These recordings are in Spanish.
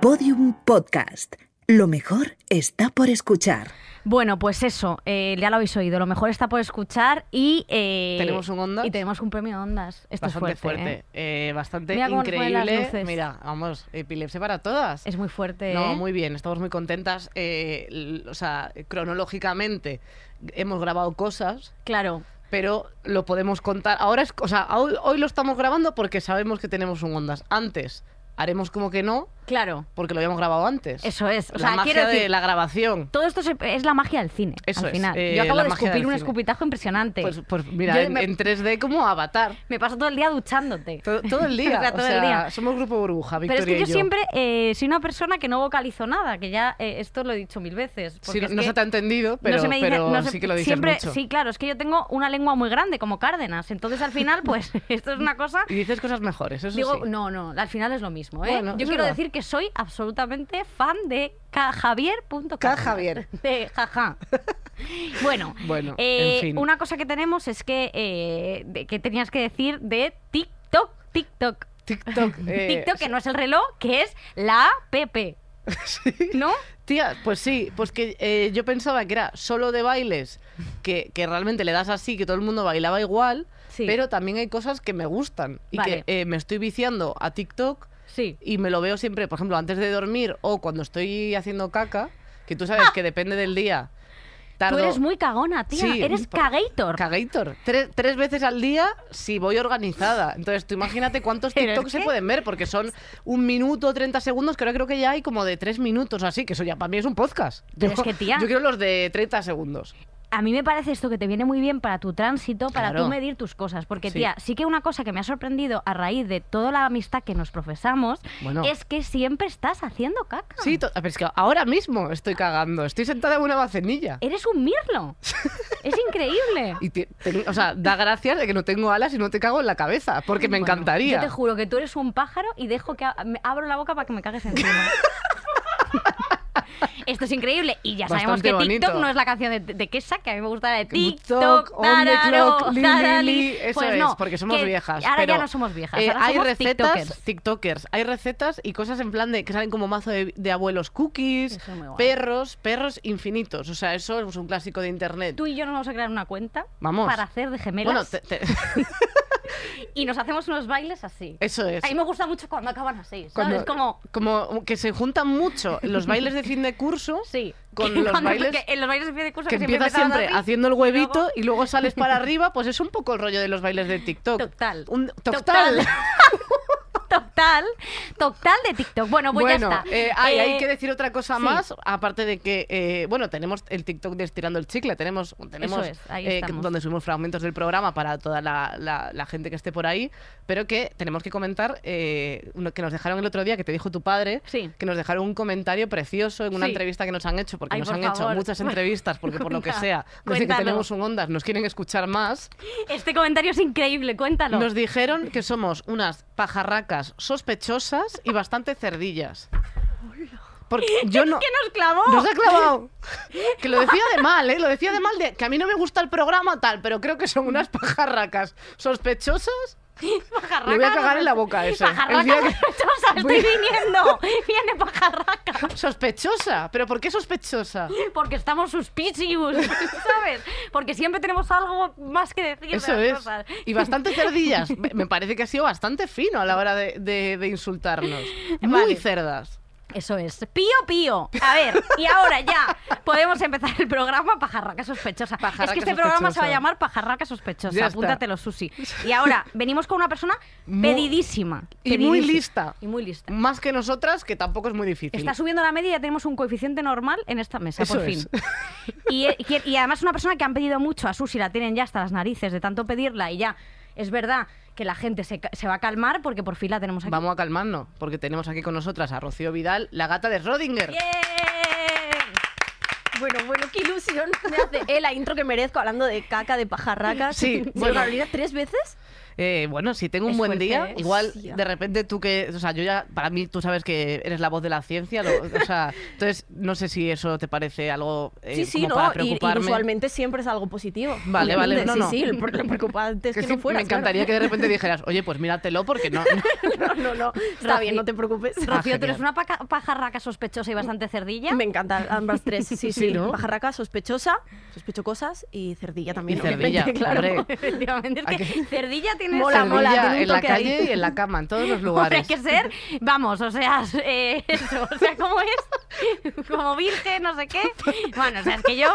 Podium Podcast. Lo mejor está por escuchar. Bueno, pues eso, eh, ya lo habéis oído. Lo mejor está por escuchar y. eh, Tenemos un Ondas. Y tenemos un premio Ondas. Esto bastante es fuerte. ¿eh? eh, bastante Mira cómo nos ponen las increíble. luces. Mira, vamos, epilepsia para todas. Es muy fuerte. No, ¿eh? muy bien, estamos muy contentas. eh, o sea, cronológicamente hemos grabado cosas, Claro. pero lo podemos contar. Ahora es, o sea, hoy, hoy lo estamos grabando porque sabemos que tenemos un Ondas. Antes haremos como que no, Claro. porque lo habíamos grabado antes. Eso es. O la sea, magia de la grabación. todo esto es la magia del cine. Eso al es, final. eh, Yo acabo de escupir un escupitajo impresionante. Pues, pues mira, en, me- en 3D como Avatar. Me paso todo el día duchándote. Todo, todo el día. O sea, todo o el día. somos grupo burbuja, Pero es que yo, siempre eh, soy una persona que no vocalizo nada, que ya eh, esto lo he dicho mil veces. Sí, no, se te ha entendido, pero, no se me dice- pero no se- sí que lo dices siempre, mucho. Sí, claro, es que yo tengo una lengua muy grande, como Cárdenas. Entonces, al final, pues, esto es una cosa... Y dices cosas mejores, eso Digo, sí. no, no, al final es lo mismo, ¿eh? Bueno, yo quiero verdad. decir que soy absolutamente fan de cajavier.com. Cajavier. De jaja. Bueno, Bueno, eh, en fin. una cosa que tenemos es que, eh, de- que tenías que decir de TikTok. TikTok. TikTok. eh, TikTok, que no es el reloj, que es la app. ¿No? Tía, pues sí, pues que eh, yo pensaba que era solo de bailes, que, que realmente le das así, que todo el mundo bailaba igual, Sí. pero también hay cosas que me gustan y Vale. que eh, me estoy viciando a TikTok Sí. y me lo veo siempre, por ejemplo, antes de dormir o cuando estoy haciendo caca, que tú sabes que depende del día. Tardo... Tú eres muy cagona, tía. Sí, eres por- cagator. Cagator. Tres, tres veces al día si voy organizada. Entonces, tú imagínate cuántos Pero TikTok es se pueden ver, porque son un minuto, 30 segundos, que ahora creo que ya hay como de tres minutos así, que eso ya para mí es un podcast. Pero Yo- es que, tía- Yo quiero los de 30 segundos. A mí me parece esto que te viene muy bien para tu tránsito, para Claro. tú medir tus cosas. Porque, Sí. tía, sí que una cosa que me ha sorprendido a raíz de toda la amistad que nos profesamos Bueno. es que siempre estás haciendo caca. Sí, pero es que ahora mismo estoy cagando. Estoy sentada en una bacenilla. Eres un mirlo. es increíble. Y te- te- o sea, da gracias de que no tengo alas y no te cago en la cabeza, porque me Bueno, encantaría. Yo te juro que tú eres un pájaro y dejo que abro la boca para que me cagues encima. Esto es increíble. Y ya sabemos que TikTok bonito. no es la canción de, de Kesa, que a mí me gusta la de TikTok, TikTok, tararo, clock, li, li, tarali. li. Eso Pues es, no, porque somos que viejas. Ahora ya no somos viejas. eh, hay somos recetas, tiktokers. tiktokers, hay recetas y cosas en plan de que salen como mazo de, de abuelos cookies, es perros, perros infinitos. O sea, eso es un clásico de internet. Tú y yo nos vamos a crear una cuenta Vamos. para hacer de gemelas bueno, te- te- y nos hacemos unos bailes así. eso es. A mí me gusta mucho cuando acaban así, ¿sabes? Cuando- como... como que se juntan mucho los bailes de fin de curso Sí. con Que los cuando- bailes que en los bailes de fin de curso que siempre empiezas siempre haciendo el y luego- huevito y luego sales para arriba, pues es un poco el rollo de los bailes de TikTok. Total. Un, Total. total. Total, total de TikTok. Bueno, pues bueno, ya está. eh, hay, hay Eh, que decir otra cosa sí. más, aparte de que, eh, bueno, tenemos el TikTok de Estirando el Chicle, tenemos, tenemos es, donde subimos fragmentos del programa para toda la, la- la gente que esté por ahí, pero que tenemos que comentar que nos dejaron el otro día, que te dijo tu padre, Sí. que nos dejaron un comentario precioso en una Sí. entrevista que nos han hecho, porque Ay, nos por han hecho muchas entrevistas, porque por lo que sea, desde que cuéntalo. tenemos un Ondas nos quieren escuchar más. Este comentario es increíble, cuéntalo. Nos dijeron que somos unas pajarracas sospechosas y bastante cerdillas. Porque yo no. ¿Qué nos clavó? Nos ha clavado. Que lo decía de mal, ¿eh? Lo decía de mal de que a mí no me gusta el programa tal, pero creo que son unas pajarracas sospechosas. Pajarraca, Le voy a cagar en la boca. El día que- sospechosa, estoy Voy- viniendo. Viene pajarraca. Sospechosa. ¿Pero por qué sospechosa? Porque estamos suspicious, ¿sabes? Porque siempre tenemos algo más que decir. de Eso las es. cosas. Y bastante cerdillas. Me- Me parece que ha sido bastante fino a la hora de, de- de insultarnos. Muy Vale. cerdas. Eso es. Pío, pío. A ver, y ahora ya podemos empezar el programa Pajarraca Sospechosa. Pajarraca es que este programa se va a Sospechosa. llamar Pajarraca Sospechosa. Apúntatelo, Susi. Y ahora venimos con una persona Muy- pedidísima. y muy lista. Y muy lista. Más que nosotras, que tampoco es muy difícil. Está subiendo la media y ya tenemos un coeficiente normal en esta mesa, Eso por fin. Y, y- y además una persona que han pedido mucho a Susi, la tienen ya hasta las narices de tanto pedirla y ya es verdad que la gente se, se va a calmar porque por fin la tenemos aquí. Vamos a calmarnos, porque tenemos aquí con nosotras a Rocío Vidal, la gata de Rodinger. ¡Bien! Bueno, bueno, qué ilusión me hace eh, la intro que merezco hablando de caca, de pajarracas. Sí, ¿Se bueno. Carolina tres veces? Eh, bueno, si tengo un Es buen fuerte, día, ¿eh? igual Hostia. de repente tú que, o sea, yo ya, para mí tú sabes que eres la voz de la ciencia, lo- o sea, entonces no sé si eso te parece algo eh, Sí, sí, como no, para y, y preocuparme. usualmente siempre es algo positivo. Vale, vale, no, sí, no. sí, lo preocupante es Que que, sí, no fuera. me encantaría que de repente dijeras, oye, pues míratelo porque no. No, no, no, está bien, no te preocupes. Ah, Rocío, tú eres una paca- pajarraca sospechosa y bastante cerdilla. Me encantan ambas tres, sí, sí. Sí, ¿no? Pajarraca, sospechosa, sospecho cosas y cerdilla también. Y cerdilla, claro. Efectivamente, es que- Cerdilla tiene Mola, mola, tiene un en la toque ahí. calle y en la cama, en todos los Hombre, lugares. hay que ser, vamos, o sea, eh, eso, o sea, ¿cómo es? Como virgen, no sé qué. Bueno, o sea, es que yo,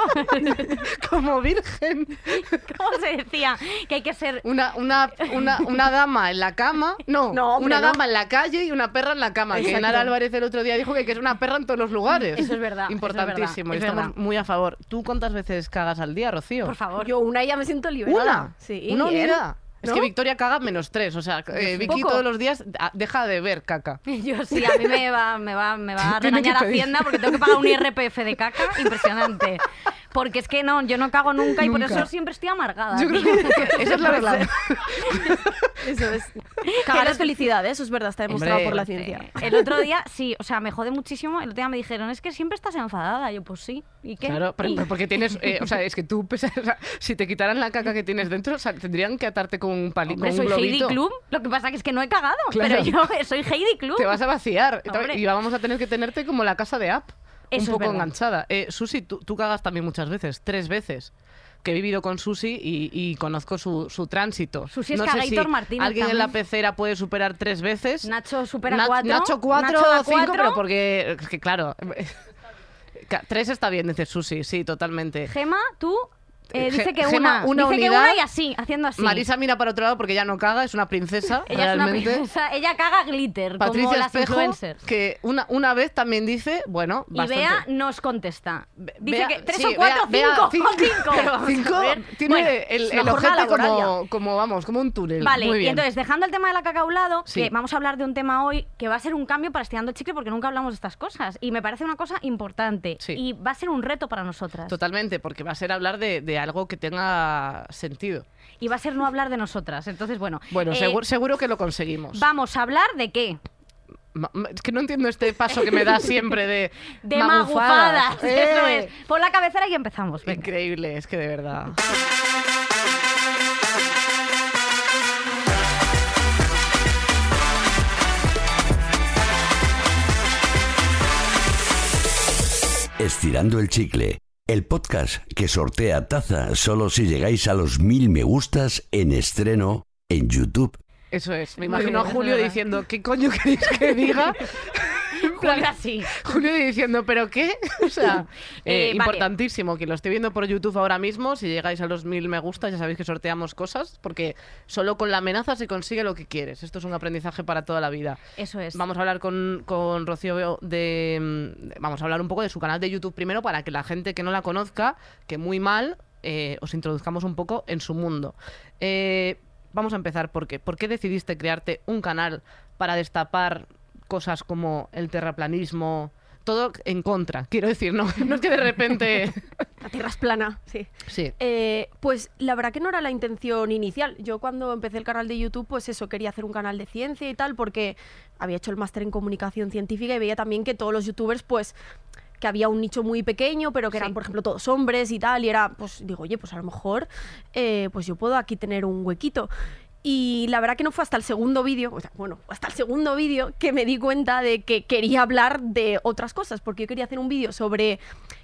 Como virgen. ¿cómo se decía? Que hay que ser Una, una, una, una dama en la cama. No, No, hombre, una no. dama en la calle y una perra en la cama. Que. Nara Álvarez el otro día dijo que hay que ser una perra en todos los lugares. Eso es verdad, eso es Importantísimo. verdad, estamos verdad. muy a favor. ¿Tú cuántas veces cagas al día, Rocío? Por favor. Yo una ya me siento liberada. ¿Una? Sí, ¿Una unidad? Es ¿No? que Victoria caga menos tres. O sea, eh, Vicky todos los días ah, deja de ver caca. Yo sí, a mí me va, me va, me va a regañar. Hacienda porque tengo que pagar un IRPF de caca impresionante. Porque es que no, yo no cago nunca, y por eso siempre estoy amargada. Yo creo tío. que esa es la verdad. Eso es. Cagar es felicidad, ¿eh? eso es verdad, está demostrado Hombre, por la Eh, ciencia. El otro día, sí, o sea, me jode muchísimo. El otro día me dijeron, es que siempre estás enfadada. Yo, pues sí. ¿Y qué? Claro, pero, pero porque tienes, eh, o sea, es que tú, pesas- o sea, si te quitaran la caca que tienes dentro, o sea, tendrían que atarte con un palito, un soy Heidi globito. Klum. Lo que pasa que es que no he cagado. Claro. Pero yo soy Heidi Klum. Te vas a vaciar Hombre. y vamos a tener que tenerte como la casa de App, Eso un poco verdad. enganchada. Eh, Susi, tú, tú cagas también muchas veces, tres veces. Que he vivido con Susi y, y conozco su, su tránsito. Susi es no sé Cagator si Martínez alguien en la pecera puede superar tres veces. Nacho supera Na- cuatro. Nacho cuatro Nacho o cinco, cuatro. pero porque, es que claro, tres está bien, dice Susi, sí, totalmente. Gema, tú eh, dice que Gema, una, una dice que unidad. una y así, haciendo así. Marisa mira para otro lado porque ya no caga, es una princesa, ella es una realmente. princesa, ella caga glitter, como Patricia las Espejo, influencers. que una, una vez también dice, bueno, Y bastante. Bea nos contesta. Dice Bea- que tres sí, o cuatro, Bea- Bea- cinco, o cinco. Pero vamos a Cinco, ver. tiene Bueno, el, es el una jornada ojete laboral como, como, vamos, como un túnel. Vale, Muy y bien. entonces dejando el tema de la caca a un lado, Sí. que vamos a hablar de un tema hoy que va a ser un cambio para Estirando el Chicle porque nunca hablamos de estas cosas. Y me parece una cosa importante. Sí. Y va a ser un reto para nosotras. Totalmente, porque va a ser hablar de, de algo que tenga sentido. Y va a ser no hablar de nosotras. Entonces, bueno. Bueno, eh, seguro, seguro que lo conseguimos. Vamos a hablar de qué? Es que no entiendo este paso que me da siempre de, De magufadas. magufadas. Eso ¡Eh! es. Pon la cabecera y empezamos. venga. Increíble, es que de verdad. Estirando el chicle, el podcast que sortea taza solo si llegáis a los mil me gustas en estreno en YouTube. Eso es. Me imagino a Julio diciendo, ¿qué coño queréis que diga? Julio así. Julio diciendo, ¿pero qué? O sea, eh, Eh, vale. importantísimo que lo esté viendo por YouTube ahora mismo. Si llegáis a los mil me gusta, ya sabéis que sorteamos cosas, porque solo con la amenaza se consigue lo que quieres. Esto es un aprendizaje para toda la vida. Eso es. Vamos a hablar con, con Rocío de, mm, Vamos a hablar un poco de su canal de YouTube primero para que la gente que no la conozca, que muy mal, eh, os introduzcamos un poco en su mundo. Eh, vamos a empezar. ¿por qué? ¿Por qué decidiste crearte un canal para destapar cosas como el terraplanismo? Todo en contra, quiero decir, no, no es que de repente... La tierra es plana, sí. Sí. Eh, pues la verdad que no era la intención inicial. Yo cuando empecé el canal de YouTube, pues eso, quería hacer un canal de ciencia y tal, porque había hecho el máster en comunicación científica y veía también que todos los youtubers, pues que había un nicho muy pequeño, pero que eran, Sí. por ejemplo, todos hombres y tal, y era, pues digo, oye, pues a lo mejor, eh, pues yo puedo aquí tener un huequito. Y la verdad que no fue hasta el segundo vídeo, o sea, bueno, hasta el segundo vídeo que me di cuenta de que quería hablar de otras cosas, porque yo quería hacer un vídeo sobre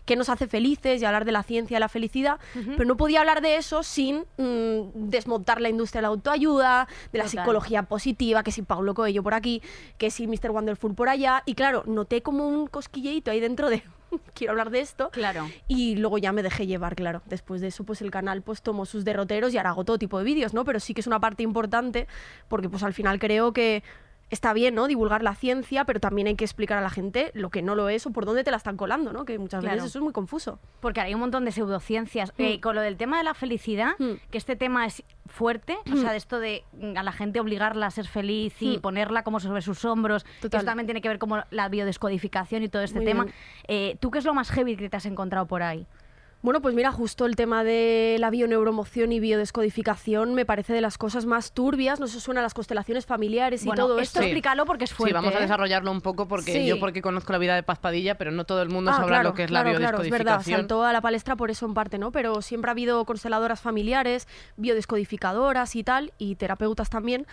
qué nos hace felices y hablar de la ciencia y la felicidad, pero no podía hablar de eso sin mm, desmontar la industria de la autoayuda, de la Total. psicología positiva, que si Paulo Coelho por aquí, que si Mr. Wonderful por allá, y claro, noté como un cosquilleito ahí dentro de quiero hablar de esto. Claro. Y luego ya me dejé llevar, claro. Después de eso, pues el canal pues tomó sus derroteros y ahora hago todo tipo de vídeos, ¿no? Pero sí que es una parte importante porque pues al final creo que está bien, ¿no? Divulgar la ciencia, pero también hay que explicar a la gente lo que no lo es o por dónde te la están colando, ¿no? Que muchas Claro. veces eso es muy confuso. Porque hay un montón de pseudociencias. Eh, con lo del tema de la felicidad, Mm. que este tema es fuerte, o sea, de esto de mm, a la gente obligarla a ser feliz y Mm. ponerla como sobre sus hombros, que Total. esto también tiene que ver como la biodescodificación y todo este Muy tema. Eh, ¿Tú qué es lo más heavy que te has encontrado por ahí? Bueno, pues mira, justo el tema de la bioneuromoción y biodescodificación me parece de las cosas más turbias. No se suena a las constelaciones familiares y Bueno, todo esto esto. Sí. explícalo porque es fuerte. sí, vamos a ¿eh? desarrollarlo un poco porque Sí. yo porque conozco la vida de Paz Padilla, pero no todo el mundo Ah, sabrá claro, lo que es claro, la claro, es verdad, biodescodificación. saltó a la palestra por eso en parte, ¿no? Pero siempre ha habido consteladoras familiares, biodescodificadoras y tal, y terapeutas también,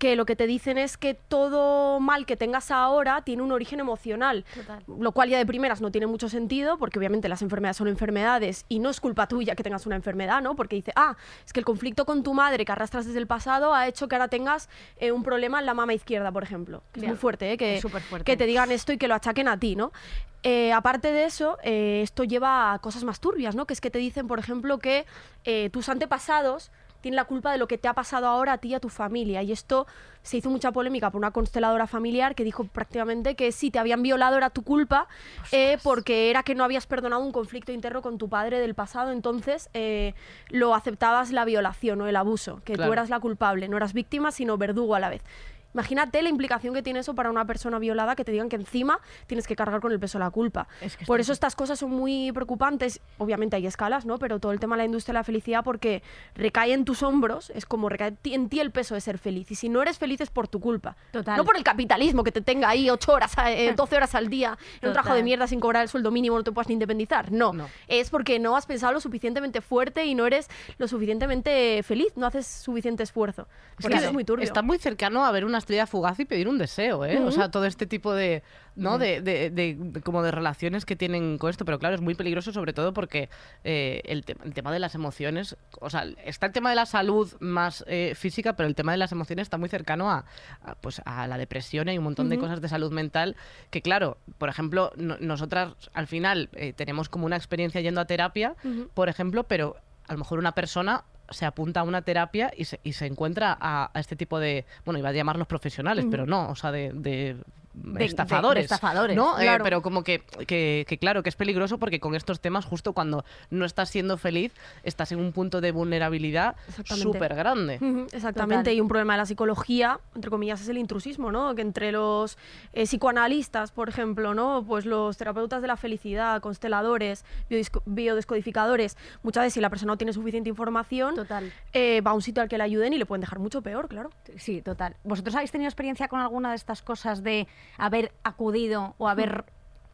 que lo que te dicen es que todo mal que tengas ahora tiene un origen emocional, Total. lo cual ya de primeras no tiene mucho sentido, porque obviamente las enfermedades son enfermedades y no es culpa tuya que tengas una enfermedad, ¿no? Porque dice, ah, es que el conflicto con tu madre que arrastras desde el pasado ha hecho que ahora tengas eh, un problema en la mama izquierda, por ejemplo. Que es muy fuerte, ¿eh? Que, superfuerte. que te digan esto y que lo achaquen a ti, ¿no? Eh, aparte de eso, eh, esto lleva a cosas más turbias, ¿no? Que es que te dicen, por ejemplo, que eh, tus antepasados tienen la culpa de lo que te ha pasado ahora a ti y a tu familia. Y esto se hizo mucha polémica por una consteladora familiar que dijo prácticamente que si te habían violado era tu culpa eh, porque era que no habías perdonado un conflicto interno con tu padre del pasado, entonces eh, lo aceptabas la violación o el abuso, que tú Claro. eras la culpable, no eras víctima sino verdugo a la vez. Imagínate la implicación que tiene eso para una persona violada que te digan que encima tienes que cargar con el peso de la culpa. Es que Por eso estas cosas son muy preocupantes. Obviamente hay escalas, ¿no? Pero todo el tema de la industria de la felicidad porque recae en tus hombros, es como recae en ti el peso de ser feliz. Y si no eres feliz es por tu culpa. Total. No por el capitalismo que te tenga ahí 8 horas, a- eh, 12 horas al día en un trabajo de mierda sin cobrar el sueldo mínimo, no te puedas ni independizar. No. No. Es porque no has pensado lo suficientemente fuerte y no eres lo suficientemente feliz, no haces suficiente esfuerzo. Porque que eso es muy turbio. Está muy cercano a ver una estrella fugaz y pedir un deseo, ¿eh? O sea, todo este tipo de, ¿no? de, de- de- de- como de relaciones que tienen con esto, pero claro, es muy peligroso sobre todo porque eh, el, te- el tema de las emociones, o sea, está el tema de la salud más eh, física, pero el tema de las emociones está muy cercano a, a, pues, a la depresión. Y hay un montón de cosas de salud mental que, claro, por ejemplo, no- nosotras al final eh, tenemos como una experiencia yendo a terapia, por ejemplo, pero a lo mejor una persona se apunta a una terapia y se, y se encuentra a, a este tipo de, bueno, iba a llamarlos profesionales, pero no, o sea, de, de de- estafadores. de estafadores, ¿no? Eh, claro. pero como que, que, que claro, que es peligroso porque con estos temas, justo cuando no estás siendo feliz, estás en un punto de vulnerabilidad súper grande. Exactamente, Total. y un problema de la psicología, entre comillas, es el intrusismo, ¿no? Que entre los eh, psicoanalistas, por ejemplo, ¿no? Pues los terapeutas de la felicidad, consteladores, biodisco- biodescodificadores, muchas veces si la persona no tiene suficiente información, Total. eh, va a un sitio al que le ayuden y le pueden dejar mucho peor, claro. Sí, total. ¿Vosotros habéis tenido experiencia con alguna de estas cosas de haber acudido o haber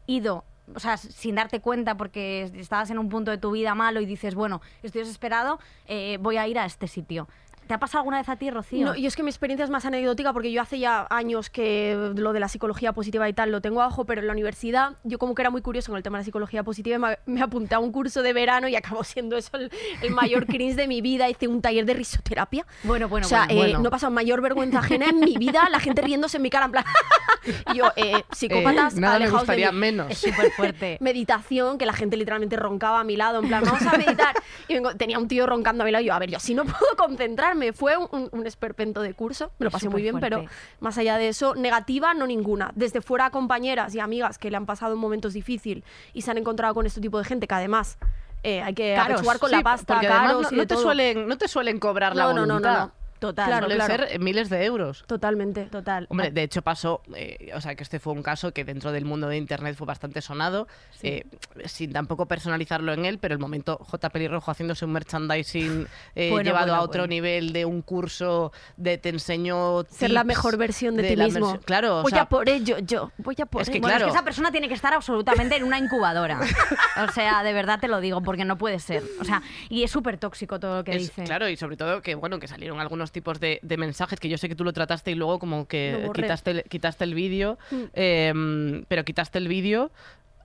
ido, o sea, sin darte cuenta porque estabas en un punto de tu vida malo y dices, bueno, estoy desesperado, eh, voy a ir a este sitio? ¿Te ha pasado alguna vez a ti, Rocío? No, y es que mi experiencia es más anecdótica porque yo hace ya años que lo de la psicología positiva y tal lo tengo abajo, pero en la universidad yo como que era muy curioso con el tema de la psicología positiva y me, apunté a un curso de verano y acabó siendo eso el, el mayor cringe de mi vida. Hice un taller de risoterapia. Bueno, bueno, o sea, bueno, eh, bueno. no he pasado mayor vergüenza ajena en mi vida, la gente riéndose en mi cara en plan... y yo, eh, psicópatas, Eh, nada me de gustaría mí. menos. Es súper fuerte. Meditación, que la gente literalmente roncaba a mi lado, en plan, vamos a meditar. Y vengo- tenía un tío roncando a mi lado y yo, a ver, yo así no puedo concentrarme. Fue un, un esperpento de curso, me lo pasé muy bien, pero más allá de eso, negativa no ninguna. Desde fuera compañeras y amigas que le han pasado momentos difíciles y se han encontrado con este tipo de gente que además eh, hay que apechugar con Sí, la pasta, caros no, te todo. suelen, no te suelen cobrar la no, no, voluntad. no. Total. Claro, Suelen claro. ser miles de euros. Totalmente. Total. Hombre, de hecho pasó, eh, o sea, que este fue un caso que dentro del mundo de Internet fue bastante sonado, eh, sin tampoco personalizarlo en él, pero el momento J. Pelirrojo haciéndose un merchandising eh, Bueno, llevado bueno, a otro bueno. nivel de un curso de te enseño Ser la mejor versión de, ti mismo. Claro, o voy sea, a por ello, yo. Voy a por Es que ello. Claro. es que esa persona tiene que estar absolutamente en una incubadora. O sea, de verdad te lo digo, porque no puede ser. O sea, y es súper tóxico todo lo que es- dice. Claro, y sobre todo que bueno, que salieron algunos tipos de, de mensajes que yo sé que tú lo trataste y luego como que quitaste el, quitaste el vídeo, Mm. eh, pero quitaste el vídeo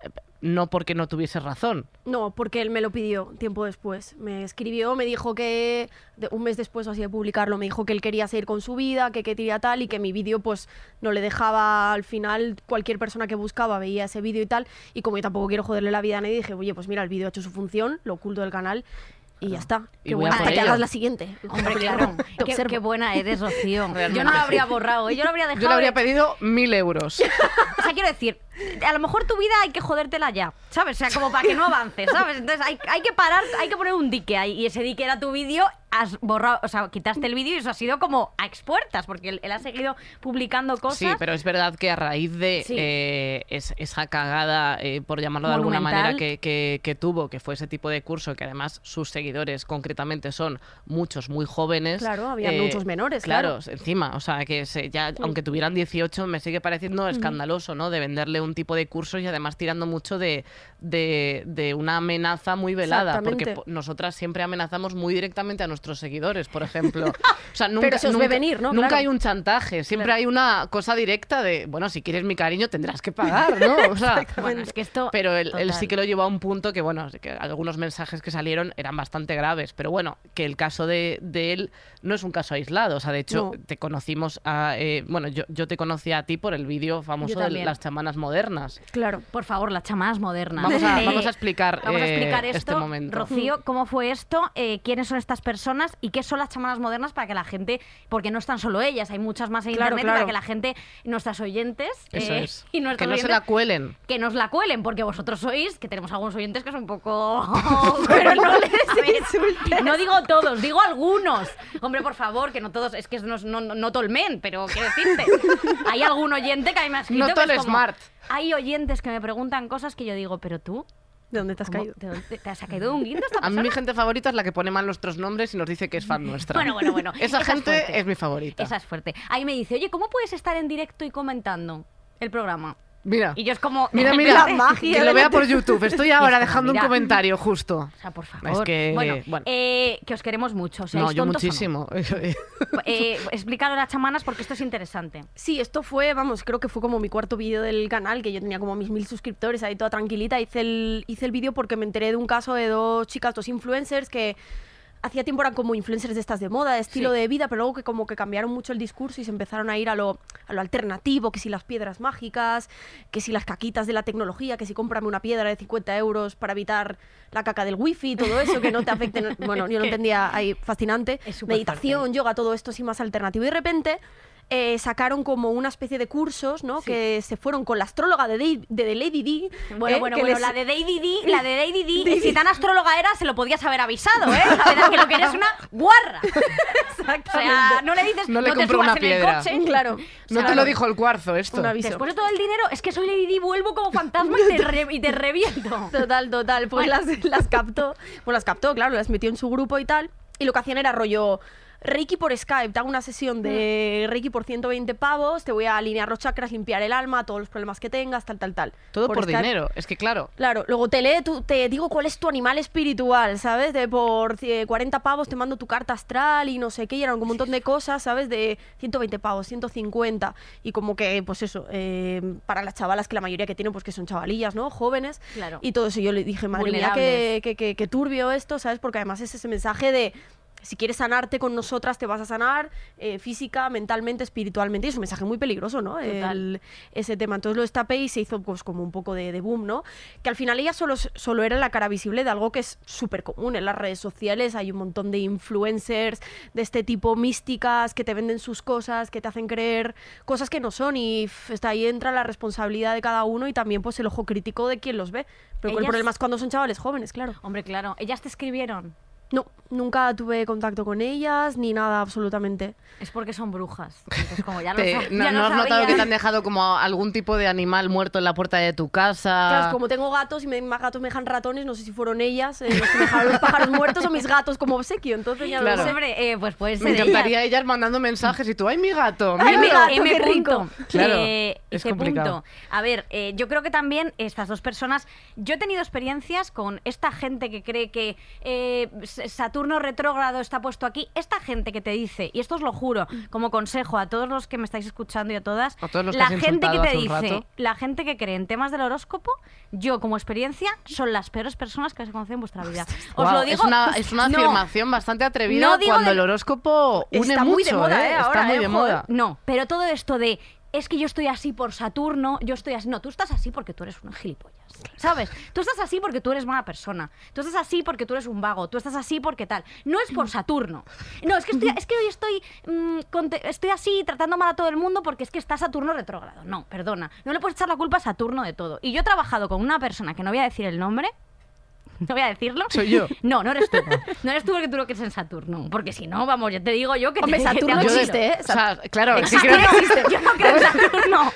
eh, no porque no tuviese razón. No, porque él me lo pidió tiempo después. Me escribió, me dijo que un mes después o así de publicarlo, me dijo que él quería seguir con su vida, que quería tal y que mi vídeo pues no le dejaba al final cualquier persona que buscaba veía ese vídeo y tal. Y como yo tampoco quiero joderle la vida a nadie, dije, oye, pues mira, el vídeo ha hecho su función, lo oculto del canal y ya está. Y Qué voy a buena, por hasta que ello. hagas la siguiente. Hombre, claro. Qué, buena eres, Rocío. Yo Realmente no lo sí. habría borrado, ¿eh? yo lo habría dejado. Yo le habría de- pedido mil euros. O sea, quiero decir, a lo mejor tu vida hay que jodértela ya, ¿sabes? O sea, como para que no avances, ¿sabes? Entonces hay, hay que parar, hay que poner un dique ahí. Y ese dique era tu vídeo, has borrado, o sea, quitaste el vídeo y eso ha sido como a expuertas, porque él, él ha seguido publicando cosas. Sí, pero es verdad que a raíz de Sí. eh, es- esa cagada, eh, por llamarlo de alguna manera, que, que- que tuvo, que fue ese tipo de curso, que además sus seguidores concretamente son muchos muy jóvenes. eh, Claro, había muchos menores, Claro, claro. encima, o sea, que se- ya, aunque tuvieran 18, me sigue pareciendo escandaloso, ¿no? De venderle un tipo de cursos y además tirando mucho de, de, de una amenaza muy velada, porque nosotras siempre amenazamos muy directamente a nuestros seguidores, por ejemplo. O sea, nunca, Pero se os ve venir, ¿no? Nunca Claro. hay un chantaje, siempre Claro. hay una cosa directa de, bueno, si quieres mi cariño tendrás que pagar, ¿no? O sea, Bueno, es que esto... pero él, sí que lo llevó a un punto que, bueno, que algunos mensajes que salieron eran bastante graves. Pero bueno, que el caso de, de él no es un caso aislado. O sea, de hecho, No. te conocimos a. eh, bueno, yo, yo te conocí a ti por el vídeo famoso de las chamanas modernas. Claro. Por favor, las chamadas modernas. Vamos a, Eh, vamos a explicar, Vamos a eh, este esto, momento. Rocío, cómo fue esto, eh, quiénes son estas personas y qué son las chamanas modernas para que la gente, porque no están solo ellas, hay muchas más en Claro, internet claro. para que la gente, nuestras oyentes Eso eh, es. y Que no se la cuelen. que nos la cuelen, porque vosotros sois, que tenemos algunos oyentes que son un poco... Pero no les insultes. No digo todos, digo algunos. Hombre, por favor, que no todos, es que no, no, no, no tolmen, pero quiero decirte, hay algún oyente que a mí me ha escrito No que es como, smart. Hay oyentes que me preguntan cosas que yo digo, pero tú... ¿De dónde te has ¿cómo- caído? ¿De dónde te has caído de un guindo esta A mí mi gente favorita es la que pone mal nuestros nombres y nos dice que es fan nuestra. Bueno, bueno, bueno. Esa, Esa es gente fuerte. es mi favorita. Esa es fuerte. Ahí me dice, oye, ¿cómo puedes estar en directo y comentando el programa? Mira. Y yo es como... Mira, mira, La magia que lo vea por YouTube. Estoy ahora Está, dejando mira. un comentario justo. O sea, por favor. Es que, bueno, bueno. eh, que os queremos mucho. ¿Seáis No, yo tontos o no? muchísimo. Eh, explícalo a las chamanas porque esto es interesante. Sí, esto fue, vamos, creo que fue como mi cuarto vídeo del canal, que yo tenía como mis mil suscriptores ahí toda tranquilita. Hice el, hice el vídeo porque me enteré de un caso de dos chicas, dos influencers que hacía tiempo eran como influencers de estas de moda, de estilo Sí. de vida, pero luego que como que cambiaron mucho el discurso y se empezaron a ir a lo, a lo alternativo, que si las piedras mágicas, que si las caquitas de la tecnología, que si cómprame una piedra de 50 euros para evitar la caca del wifi, todo eso, que no te afecten. Bueno, yo Que- entendía ahí, fascinante. Es Meditación, fuerte. yoga, todo esto así más alternativo. Y de repente eh, sacaron como una especie de cursos, ¿no? Sí. Que se fueron con la astróloga de, Dave- de, de Lady D. Bueno, eh, bueno, bueno, les- la de Lady D, la de Lady D, si tan astróloga era, se lo podías haber avisado, ¿eh? La verdad que lo que eres una guarra. O sea, no le dices, No no, le te compró subas una en piedra. el coche. Claro. No te lo dijo el cuarzo esto. Un aviso. Después de todo el dinero, es que soy Lady D, vuelvo como fantasma y te, re- y te reviento. Total, total. Pues las, las captó. Pues las captó, claro, las metió en su grupo y tal. Y lo que hacían era rollo. Reiki por Skype, te hago una sesión Mm. de Reiki por 120 pavos, te voy a alinear los chakras, limpiar el alma, todos los problemas que tengas, tal, tal, tal. Todo por, dinero. Es que claro. Claro, luego te lee, tu- te digo cuál es tu animal espiritual, ¿sabes? De por eh, 40 pavos te mando tu carta astral y no sé qué, y eran un montón de cosas, ¿sabes? De 120 pavos, 150, y como que, pues eso, eh, para las chavalas, que la mayoría que tienen, pues que son chavalillas, ¿no? Jóvenes. Claro. Y todo eso yo le dije, madre mía, que, que, que- que turbio esto, ¿sabes? Porque además es ese mensaje de... Si quieres sanarte con nosotras, te vas a sanar eh, física, mentalmente, espiritualmente. Y es un mensaje muy peligroso, ¿no? El- ese tema. Entonces lo destapé y se hizo pues como un poco de, de boom, ¿no? Que al final ella solo, solo era la cara visible de algo que es súper común en las redes sociales. Hay un montón de influencers de este tipo místicas que te venden sus cosas, que te hacen creer cosas que no son y está ahí entra la responsabilidad de cada uno y también pues el ojo crítico de quien los ve. Pero el problema es cuando son chavales jóvenes, claro. Hombre, claro, ellas te escribieron. No, nunca tuve contacto con ellas ni nada absolutamente. Es porque son brujas. Entonces, como ya lo, Te- no, ya no lo has notado que te han dejado como algún tipo de animal muerto en la puerta de tu casa? Claro, es como tengo gatos y me, más gatos me dejan ratones, no sé si fueron ellas eh, los que me dejaron los pájaros muertos o mis gatos como obsequio, entonces ya Claro. no sé. Hombre, eh, pues puede ser Me encantaría ellas mandando mensajes y tú, ¡ay, mi gato! Ay, mi míralo". gato, M qué rico. Claro, Eh, es ese complicado. punto. A ver, eh, yo creo que también estas dos personas. Yo he tenido experiencias con esta gente que cree que eh, S- Saturno retrógrado está puesto aquí. Esta gente que te dice, y esto os lo juro, como consejo a todos los que me estáis escuchando y a todas, A todos los que la gente que te dice, rato. la gente que cree en temas del horóscopo, yo como experiencia, son las peores personas que se conocen en vuestra vida. Os lo digo. Es una, es una No, afirmación bastante atrevida no cuando de- el horóscopo une Está muy de mucho, moda, ¿eh? ¿eh? Está muy ¿eh? de Joder. moda. No, pero todo esto de es que yo estoy así por Saturno, yo estoy así. No, tú estás así porque tú eres una gilipollas. ¿Sabes? Tú estás así porque tú eres mala persona. Tú estás así porque tú eres un vago. Tú estás así porque tal. No es por Saturno. No, es que, estoy, es que hoy estoy, mm, estoy así tratando mal a todo el mundo porque es que está Saturno retrógrado. No, perdona. No le puedes echar la culpa a Saturno de todo. Y yo he trabajado con una persona que no voy a decir el nombre. No voy a decirlo. Soy yo. No, no eres tú. No eres tú porque tú lo que es en Saturno. Porque si no, vamos, ya te digo yo que Hombre, que te Saturno Yo de- existe, ¿eh? O sea, claro, que Existe, creo- existe. Yo no creo en Saturno.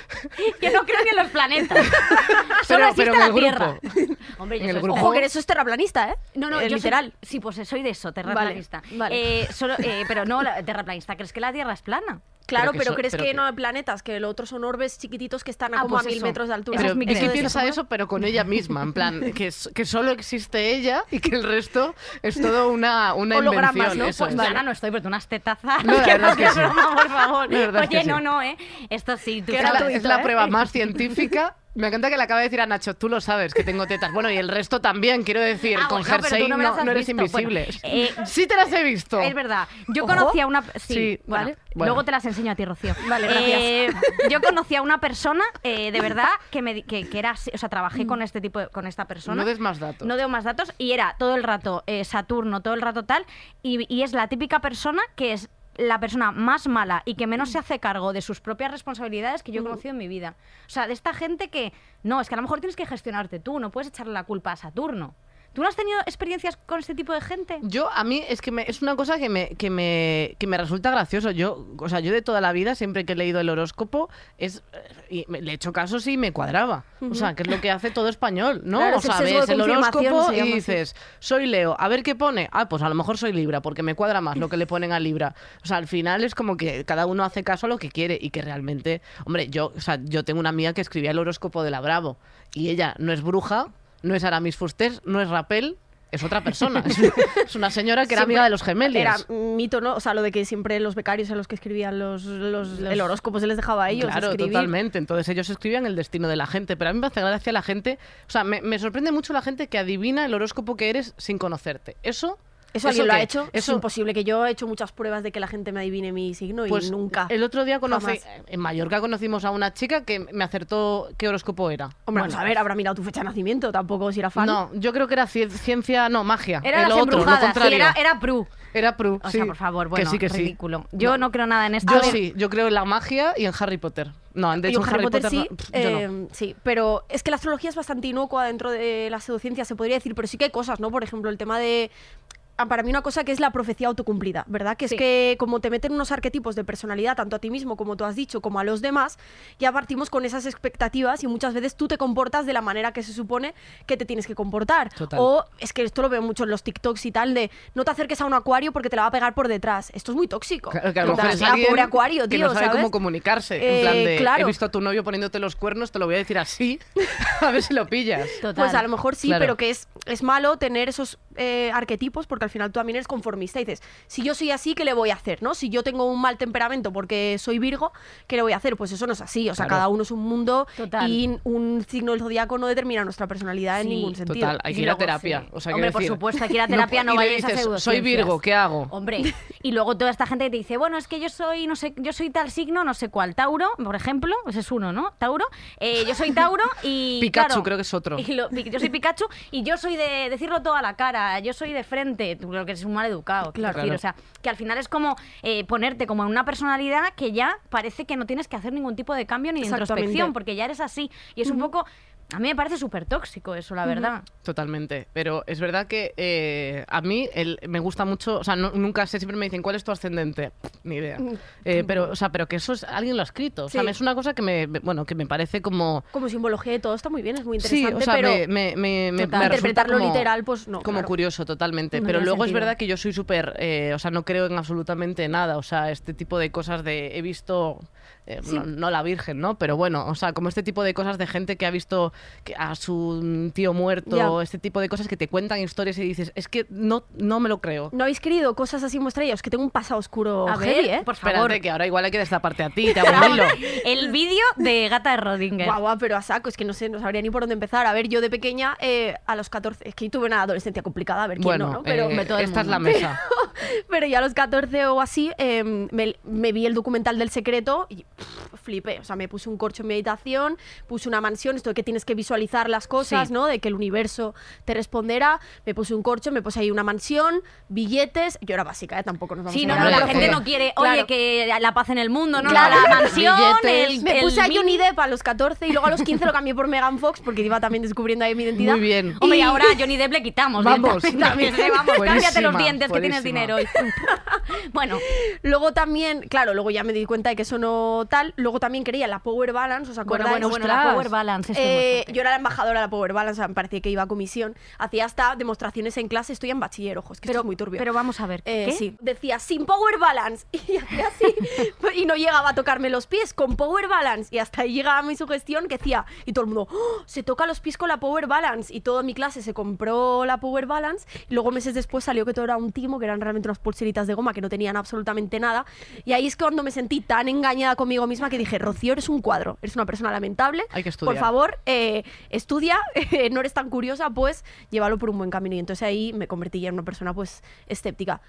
Yo no creo ni en los planetas. Solo Pero- existe pero en la el Tierra. grupo. Hombre, yo En el soy- grupo. Ojo, que eres terraplanista, ¿eh? No, no, Eh, yo literal. Soy, sí, pues soy de eso, terraplanista. Vale, vale. Eh, solo, eh, pero no, la, terraplanista. ¿Crees que la Tierra es plana? Claro, Pero que pero, so- crees pero que, que- no hay planetas, que lo otro son orbes chiquititos que están a Ah, como pues a mil eso. metros de altura. Pero es mi es que piensa eso, pero con ella misma, en plan, que, que solo existe ella y que el resto es todo una, una Hologramas, invención. ¿no? Eso Pues no estoy, pero tú unas tetazas. No, la que verdad es que es sí. broma, por favor. Oye, que no, sí. no, ¿eh? Esto sí, tú Es la, es ¿eh? prueba más científica. Me encanta que le acaba de decir a Nacho, tú lo sabes que tengo tetas. Bueno, y el resto también, quiero decir, Ah, con bueno, no no, eres visto. invisible. Bueno, eh, sí te las he visto. Es verdad. Yo Ojo. conocí a una. Sí, Sí, bueno, vale. Luego te las enseño a ti, Rocío. Vale, gracias. Eh, yo conocí a una persona, eh, de verdad, que, me, que, que era. O sea, trabajé con este tipo, de- con esta persona. No des más datos. No deo más datos. Y era todo el rato Saturno, todo el rato tal. Y, y es la típica persona que es la persona más mala y que menos se hace cargo de sus propias responsabilidades que yo he conocido en mi vida. O sea, de esta gente que. No, es que a lo mejor tienes que gestionarte tú, no puedes echarle la culpa a Saturno. ¿Tú no has tenido experiencias con este tipo de gente? Yo, a mí, es que me- es una cosa que me, que, me, que me resulta gracioso. Yo, o sea, yo de toda la vida, siempre que he leído el horóscopo, es, eh, y me- le he hecho caso sí me cuadraba. O sea, que es lo que hace todo español, ¿no? Claro, o sea, ves el horóscopo y así. dices, soy Leo, a ver qué pone. Ah, pues a lo mejor soy Libra, porque me cuadra más lo que le ponen a Libra. O sea, al final es como que cada uno hace caso a lo que quiere y que realmente, hombre, yo, o sea, yo tengo una amiga que escribía el horóscopo de la Bravo y ella no es bruja, no es Aramis Fuster, no es Rapel, es otra persona. Es, una señora que era Siempre amiga de los gemelos. Era mito, ¿no? O sea, lo de que siempre los becarios a los que escribían los, los- el horóscopo se les dejaba a ellos Claro, escribir. totalmente. Entonces ellos escribían el destino de la gente. Pero a mí me hace gracia la gente. O sea, me, me sorprende mucho la gente que adivina el horóscopo que eres sin conocerte. Eso. ¿Eso alguien lo ha hecho? Es imposible, que yo he hecho muchas pruebas de que la gente me adivine mi signo y pues nunca. El otro día conocí. jamás. En Mallorca conocimos a una chica que me acertó qué horóscopo era. Hombre, Bueno, vamos a ver, habrá mirado tu fecha de nacimiento, tampoco si era fan. No, yo creo que era ci- ciencia, no, magia. Era el las otro, lo embrujadas, sí, contrario. era, era Pru. Era Pru. O sí. sea, por favor, bueno, que sí, que sí. ridículo. Yo no. creo nada en esto. Yo sí, yo creo en la magia y en Harry Potter. No, de hecho en Harry Potter, sí, no, pff, yo no. eh, sí, pero es que la astrología es bastante inocua dentro de la pseudociencia, se podría decir, pero sí que hay cosas, ¿no? Por ejemplo, el tema de para mí una cosa que es la profecía autocumplida, ¿verdad? Que Sí. es que como te meten unos arquetipos de personalidad, tanto a ti mismo como tú has dicho, como a los demás, ya partimos con esas expectativas y muchas veces tú te comportas de la manera que se supone que te tienes que comportar. Total. O es que esto lo veo mucho en los TikToks y tal, de no te acerques a un acuario porque te la va a pegar por detrás. Esto es muy tóxico. Claro, que a lo mejor es alguien pobre acuario, que tío, no sabe ¿sabes? cómo comunicarse. Eh, en plan de, claro. he visto a tu novio poniéndote los cuernos, te lo voy a decir así, a ver si lo pillas. total. Pues a lo mejor sí, Claro. pero que es, es malo tener esos eh, arquetipos porque al final tú también eres conformista y dices, si yo soy así, ¿qué le voy a hacer? ¿no? Si yo tengo un mal temperamento porque soy Virgo, ¿qué le voy a hacer? Pues eso no es así. O sea, Claro. cada uno es un mundo Total. y un signo del zodiaco no determina nuestra personalidad en ningún sentido. Total, hay que ir a luego, terapia. sí. O sea, Hombre, por decir, supuesto, hay que ir a terapia, no, le vayáis a dices, Soy pseudociencias". Virgo, ¿qué hago? Hombre, y luego toda esta gente que te dice, bueno, es que yo soy, no sé, yo soy tal signo, no sé cuál, Tauro, por ejemplo, ese es uno, ¿no? Tauro, Eh, yo soy Tauro y Pikachu, claro, creo que es otro. lo- yo soy Pikachu y yo soy de decirlo todo a la cara, yo soy de frente, tú creo que eres un mal educado, Claro. decir, o sea, que al final es como eh, ponerte como en una personalidad que ya parece que no tienes que hacer ningún tipo de cambio ni de introspección, porque ya eres así. Y es un poco, a mí me parece súper tóxico eso, la verdad. Totalmente, pero es verdad que eh, a mí el- me gusta mucho, o sea, no- nunca sé, siempre me dicen, ¿cuál es tu ascendente? Ni idea. Eh, pero, o sea, pero que eso es, alguien lo ha escrito, o sea, Sí. es una cosa que me, bueno, que me parece como... Como simbología de todo está muy bien, es muy Sí, interesante, o sea, pero me, me, me, interpretarlo como- literal, pues no. como claro. curioso totalmente. No pero luego es verdad que yo soy súper, eh, o sea, no creo en absolutamente nada. O sea, este tipo de cosas de he visto, eh, no, no la Virgen, ¿no? Pero bueno, o sea, como este tipo de cosas de gente que ha visto que a su tío muerto, este tipo de cosas que te cuentan historias y dices, es que no, no me lo creo. ¿No habéis querido cosas así muestraíos? Que tengo un pasado oscuro A heavy, ver, ¿eh? por favor. Espérate, que ahora igual hay que destaparte a ti, te hago un hilo. El vídeo de Gata de Rodinger. Guau, guau, pero a saco, es que no sé, no sabría ni por dónde empezar. A ver, yo de pequeña, eh, a los 14, es que tuve una adolescencia complicada, a ver quién Bueno, no, ¿no? Pero, eh, todo esta es la mesa. pero ya a los 14 o así, eh, me, me vi el documental del secreto y pff, flipé. O sea, me puse un corcho en mi habitación, puse una mansión, esto de que tienes que visualizar las cosas, Sí. ¿no? De que el universo te responderá. Me puse un corcho, me puse ahí una mansión, billetes. Yo era básica, ¿eh? Tampoco nos vamos Sí, a no, no, la gente no quiere, Claro. oye, que la paz en el mundo, no, Claro. no, la mansión, Billetes. el, Me el puse a Johnny Depp a los 14 y luego a los 15 lo cambié por Megan Fox porque iba también descubriendo ahí mi identidad. Muy bien. Hombre, y Y- ahora a Johnny Depp le quitamos. Vamos. vamos, cámbiate los Buenísima, dientes que tienes dinero. hoy. bueno, Luego también, claro, luego ya me di cuenta de que eso no tal. Luego también quería la Power Balance, ¿os bueno, acordáis? bueno, bueno, la Ostras. Power Balance. esto Eh, yo era la embajadora de la Power Balance, me parecía que iba a comisión. Hacía hasta demostraciones en clase, estoy en bachiller, ojo, es que esto pero, es muy turbio. pero vamos a ver. Eh, ¿qué? sí, decía sin Power Balance y hacía así y no llegaba a tocarme los pies con Power Balance y hasta ahí llegaba mi sugestión que decía y todo el mundo "Oh, se toca los pies con la Power Balance y toda mi clase se compró la Power Balance y luego meses después salió que todo era un timo que eran realmente unas pulseritas de goma que no tenían absolutamente nada y ahí es cuando me sentí tan engañada conmigo misma que dije Rocío eres un cuadro eres una persona lamentable Hay que por estudiar. favor eh, estudia no eres tan curiosa pues llévalo por un buen camino y entonces ahí me convertí ya en una persona pues escéptica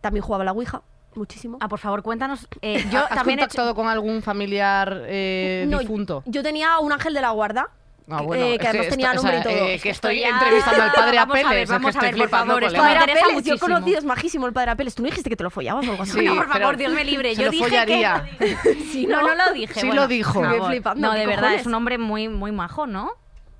también jugaba la Ouija, muchísimo. Ah, por favor, cuéntanos. eh, yo ¿Has también he hecho- contactado con algún familiar eh, No, difunto? Yo tenía un ángel de la guarda. Ah, bueno, eh, que además tenía o nombre sea, y todo. eh, que esto estoy ya- entrevistando al padre Vamos a Apeles, ver, es que vamos a ver, por favor, me Padre Apeles, yo conocido, es majísimo el padre Apeles. Tú no dijiste que te lo follabas o algo así. Sí, No, por favor, Dios me libre. se Yo lo dije follaría. que... Sí, no, ¿no? no lo dije. Sí bueno, lo dijo. No, ¿qué de verdad, es un hombre muy, muy majo, ¿no?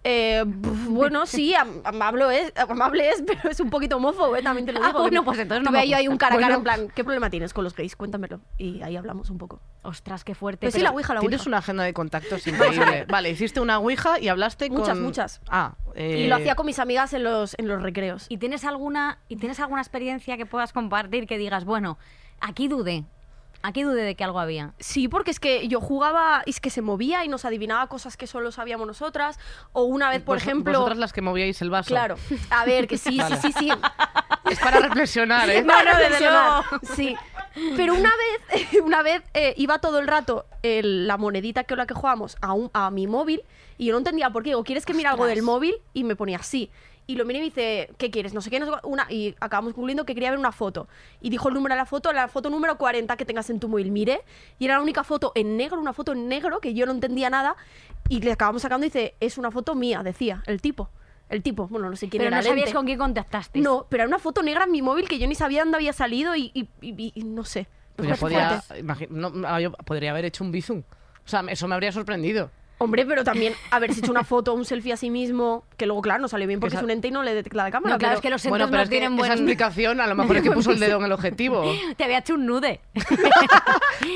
Eh, bueno, sí, am- amable es, amable es, pero es un poquito homófobo, ¿eh? también te lo Ah, digo. bueno, pues entonces no me ahí, ahí un cara a cara Bueno. en plan, ¿qué problema tienes con los gays? Cuéntamelo. Y ahí hablamos un poco. Ostras, qué fuerte. Pues sí, la Ouija, la Tienes una agenda de contactos increíble. Vale, hiciste una ouija y hablaste Muchas, con... muchas. Ah, eh, Y lo hacía con mis amigas en los, en los recreos. ¿Y tienes alguna y tienes alguna experiencia que puedas compartir que digas, bueno, aquí dudé, aquí dudé de que algo había? Sí, porque es que yo jugaba y es que se movía y nos adivinaba cosas que solo sabíamos nosotras. O una vez, por vos- ejemplo. Vosotras las que movíais el vaso. Claro. A ver, que sí, Vale. sí, sí, sí. Es para reflexionar, ¿eh? No, no, desde luego. Sí. Pero una vez, una vez eh, iba todo el rato el- la monedita que la que jugábamos a, un- a mi móvil y yo no entendía por qué. Digo, ¿quieres que mire algo del móvil? Y me ponía sí. Y lo miré y me dice, ¿qué quieres? No sé qué, no sé cu- una, y acabamos concluyendo que quería ver una foto. Y dijo el número de la foto, la foto número 40 que tengas en tu móvil. Miré y era la única foto en negro, una foto en negro que yo no entendía nada. Y le acabamos sacando y dice, es una foto mía, decía, el tipo. El tipo, bueno, no sé quién Pero era. no el sabías ente. con quién contactasteis. No, pero era una foto negra en mi móvil que yo ni sabía dónde había salido y, y- y- y no sé. Pues Me yo podía, no, ah, yo podría haber hecho un bizum. O sea, eso me habría sorprendido. Hombre, pero también haberse hecho una foto o un selfie a sí mismo, que luego, claro, no salió bien porque Esa- es un ente y no le detecta la cámara. No, claro, pero- es que los Bueno, entes pero no es que tienen esa buen... explicación a lo mejor es que puso el dedo en el objetivo. Te había hecho un nude.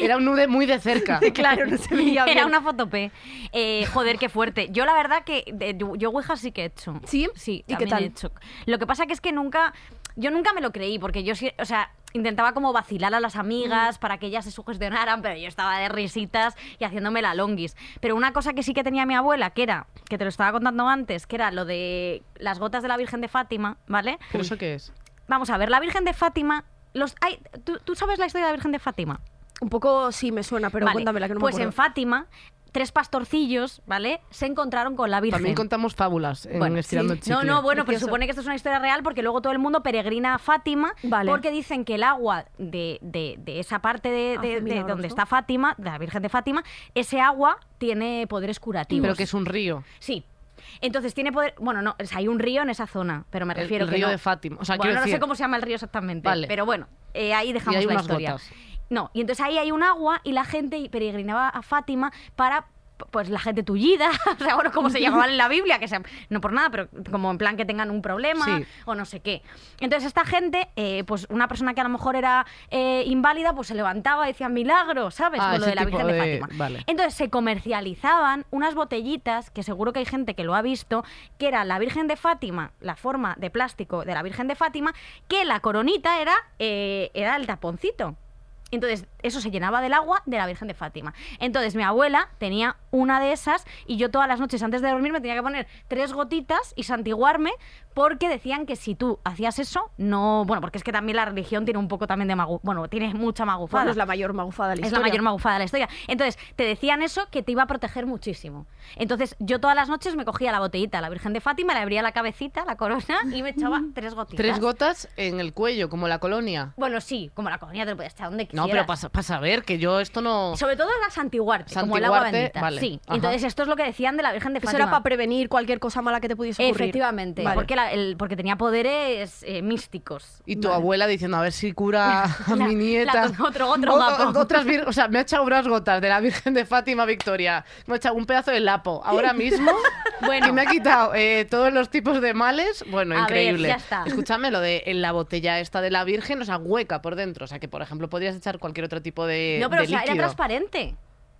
Era un nude muy de cerca. claro, no se veía bien. Era una foto P. Eh, joder, qué fuerte. Yo la verdad que de- yo, Ouija sí que he hecho. ¿Sí? Sí, ¿Y qué también tal? he hecho. Lo que pasa que es que nunca, yo nunca me lo creí, porque yo sí, o sea, intentaba como vacilar a las Mm. amigas para que ellas se sugestionaran, pero yo estaba de risitas y haciéndome la longis. Pero una cosa que sí que tenía mi abuela, que era, que te lo estaba contando antes, que era lo de las gotas de la Virgen de Fátima, ¿vale? ¿Pero eso qué es? Vamos a ver, la Virgen de Fátima, los, hay, ¿tú, tú sabes la historia de la Virgen de Fátima? Un poco sí me suena, pero Vale, cuéntamela que no Pues me en acuerdo. Fátima, tres pastorcillos, ¿vale? Se encontraron con la Virgen. También contamos fábulas en Bueno, Estirando sí. el Chicle. No, no, bueno, pero supone que esto es una historia real porque luego todo el mundo peregrina a Fátima Vale. porque dicen que el agua de, de- de esa parte de, de- Hace de milagros, donde ¿no? está Fátima, de la Virgen de Fátima, ese agua tiene poderes curativos. Pero que es un río. Sí. Entonces tiene poder. Bueno, no, o sea, hay un río en esa zona, pero me El- refiero el que río no. de Fátima. O sea, bueno, no sé cómo se llama el río exactamente. Vale. Pero bueno, eh, ahí dejamos Y hay la unas historia. gotas. No, y entonces ahí hay un agua y la gente peregrinaba a Fátima para pues la gente tullida, o sea, bueno, como se llamaban en la Biblia, que sea, no por nada, pero como en plan que tengan un problema Sí. o no sé qué. Entonces esta gente, eh, pues una persona que a lo mejor era eh, inválida, pues se levantaba y decía milagro, ¿sabes? Ah, Con lo de la Virgen de, de- Fátima. vale. Entonces se comercializaban unas botellitas, que seguro que hay gente que lo ha visto, que era la Virgen de Fátima, la forma de plástico de la Virgen de Fátima, que la coronita era, eh, era el taponcito. Entonces, eso se llenaba del agua de la Virgen de Fátima. Entonces, mi abuela tenía una de esas y yo todas las noches antes de dormir me tenía que poner tres gotitas y santiguarme porque decían que si tú hacías eso, no... Bueno, porque es que también la religión tiene un poco también de magu... Bueno, tiene mucha magufada. Bueno, es la mayor magufada de la Es la historia. mayor magufada de la historia. Entonces, te decían eso que te iba a proteger muchísimo. Entonces, yo todas las noches me cogía la botellita, la Virgen de Fátima, le abría la cabecita, la corona y me echaba tres gotitas. Tres gotas en el cuello, como la colonia. Bueno, sí, como la colonia te lo puedes echar donde No, No, pero quisieras. para saber que yo esto no... Sobre todo la santiguarte, como el agua bendita. vale. Sí. Ajá. Entonces esto es lo que decían de la Virgen de Eso Fátima. era para prevenir cualquier cosa mala que te pudiese ocurrir. Efectivamente, Vale. porque, la- el- porque tenía poderes eh, místicos. Y tu abuela diciendo, a ver si cura a La- mi nieta. la- otro- otro O- gapo. otras o sea, me ha echado unas gotas de la Virgen de Fátima Victoria. Me ha echado un pedazo de lapo. Ahora mismo. Bueno. Y me ha quitado eh, todos los tipos de males. Bueno, A ver, increíble. ya está. Escúchame lo de en la botella esta de la Virgen, o sea, hueca por dentro. O sea, que por ejemplo podrías echar cualquier otro tipo de. no, pero de o sea, era líquido. transparente.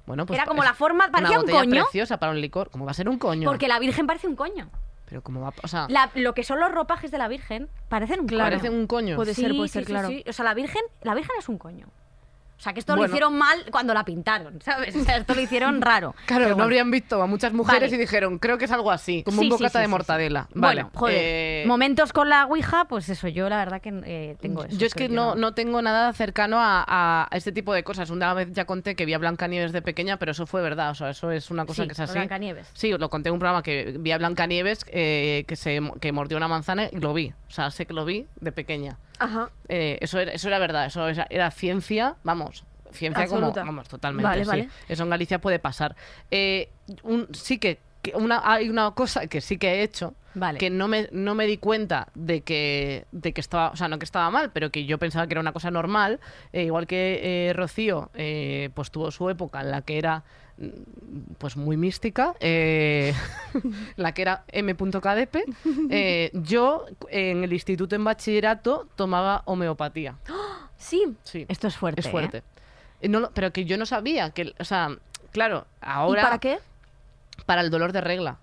Bueno, pues era como la forma- parecía una un coño. preciosa para un licor. ¿Cómo va a ser un coño? Porque la Virgen parece un coño. Pero cómo va. O sea, La- lo que son los ropajes de la Virgen parecen un Claro. coño. parece un coño. Puede Sí, ser, puede sí, ser, sí, claro. sí. O sea, la Virgen, la Virgen es un coño. O sea, que esto lo hicieron mal cuando la pintaron, ¿sabes? O sea, esto lo hicieron raro. Claro, no habrían visto a muchas mujeres Vale. y dijeron, creo que es algo así, como Sí, un bocata sí, de mortadela. Vale. Bueno, joder. eh, Momentos con la Ouija, pues eso, yo la verdad que eh, tengo eso. yo es que no, no tengo nada cercano a, a- este tipo de cosas. Una vez ya conté que vi a Blancanieves de pequeña, pero eso fue verdad. O sea, eso es una cosa que es así. Blancanieves. Sí, lo conté en un programa que vi a Blancanieves eh, que, se, que mordió una manzana y lo vi. O sea, sé que lo vi de pequeña. Ajá. Eh, eso, era, eso era verdad, eso era, era ciencia, vamos, ciencia como, vamos, totalmente. Vale, sí. vale. Eso en Galicia puede pasar. Eh, un- sí que, que una, hay una cosa que sí que he hecho, Vale. que no me, no me di cuenta de que, de que estaba, o sea, no que estaba mal, pero que yo pensaba que era una cosa normal, eh, igual que eh, Rocío, eh, pues tuvo su época en la que era pues muy mística, eh, la que era M.KDP, eh, yo en el instituto en bachillerato tomaba homeopatía. Sí. Sí, Esto es fuerte. es fuerte. Eh, no pero que yo no sabía que, o sea, claro, ahora ¿Y para qué? para el dolor de regla.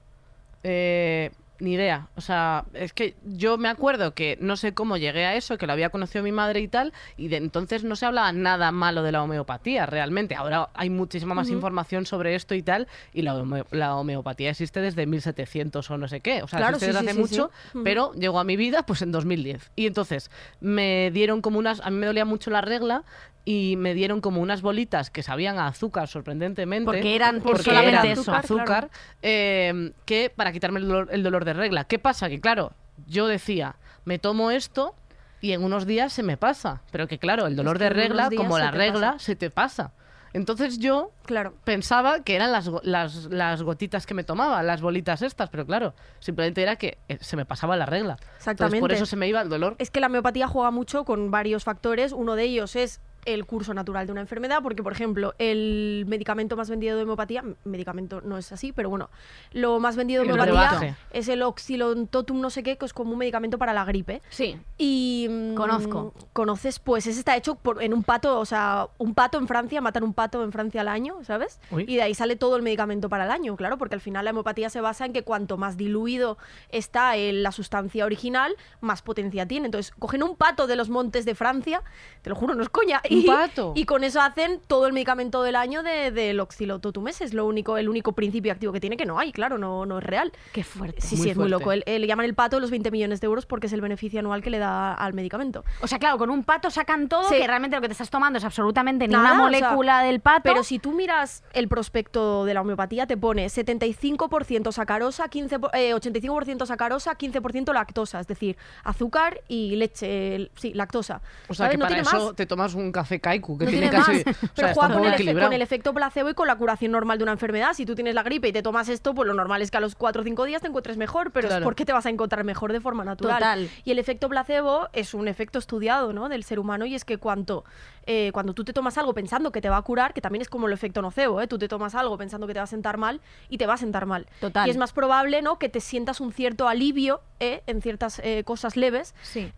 Eh, ni idea. O sea, es que yo me acuerdo que no sé cómo llegué a eso, que lo había conocido mi madre y tal, y de entonces no se hablaba nada malo de la homeopatía, realmente. Ahora hay muchísima más información sobre esto y tal, y la, home- la homeopatía existe desde 1700 o no sé qué. O sea, Claro, existe sí, desde sí, hace sí, mucho, pero llegó a mi vida pues en 2010. Y entonces me dieron como unas... A mí me dolía mucho la regla y me dieron como unas bolitas que sabían a azúcar sorprendentemente. Porque eran porque solamente eran eso. azúcar, eh, que para quitarme el dolor, el dolor de regla. ¿Qué pasa? Que claro, yo decía, me tomo esto y en unos días se me pasa. Pero que claro, el dolor que de regla, como la regla, pasa. se te pasa. Entonces yo Claro. pensaba que eran las, las, las gotitas que me tomaba, las bolitas estas, pero claro, simplemente era que eh, se me pasaba la regla. Entonces, por Exactamente. eso se me iba el dolor. Es que la homeopatía juega mucho con varios factores. Uno de ellos es el curso natural de una enfermedad, porque, por ejemplo, el medicamento más vendido de homeopatía, medicamento no es así, pero bueno, lo más vendido de homeopatía es el oxilontotum no sé qué, que es como un medicamento para la gripe. Sí. Y mm, Conozco. conoces, pues ese está hecho por, en un pato, o sea, un pato en Francia, matan un pato en Francia al año, ¿sabes? Uy. Y de ahí sale todo el medicamento para el año, claro, porque al final la homeopatía se basa en que cuanto más diluido está en la sustancia original, más potencia tiene. Entonces, cogen un pato de los montes de Francia, te lo juro, no es coña. ¿Un y, pato? Y con eso hacen todo el medicamento del año de- del oxilototum. Ese es lo único, el único principio activo que tiene, que no hay, claro, no, no es real. Qué fuerte. Sí, Muy sí, es muy loco. El- el- le llaman el pato de los 20 millones de euros porque es el beneficio anual que le da al medicamento. O sea, claro, con un pato sacan todo, Sí. que realmente lo que te estás tomando es absolutamente ni Nada, una o sea, molécula del pato. Pero si tú miras el prospecto de la homeopatía, te pone 75% sacarosa, 15, po- eh, 85% sacarosa, 15% lactosa, es decir, azúcar y leche, el- sí, lactosa. O sea, ¿Sabes? que No para tiene eso más. te tomas un café kaiku, que No tiene, tiene casi... más. o sea, Pero está juega con el, con efecto placebo y con la curación normal de una enfermedad. Si tú tienes la gripe y te tomas esto, pues lo normal es que a los 4 o 5 días te encuentres mejor, pero Claro. es porque te vas a encontrar mejor de forma natural. Total. Y el efecto placebo es un efecto estudiado ¿no? del ser humano y es que cuanto, eh, cuando tú te tomas algo pensando que te va a curar, que también es como el efecto nocebo, ¿eh? tú te tomas algo pensando que te va a sentar mal y te va a sentar mal. Total. Y es más probable ¿no? que te sientas un cierto alivio ¿eh? en ciertas eh, cosas leves Sí.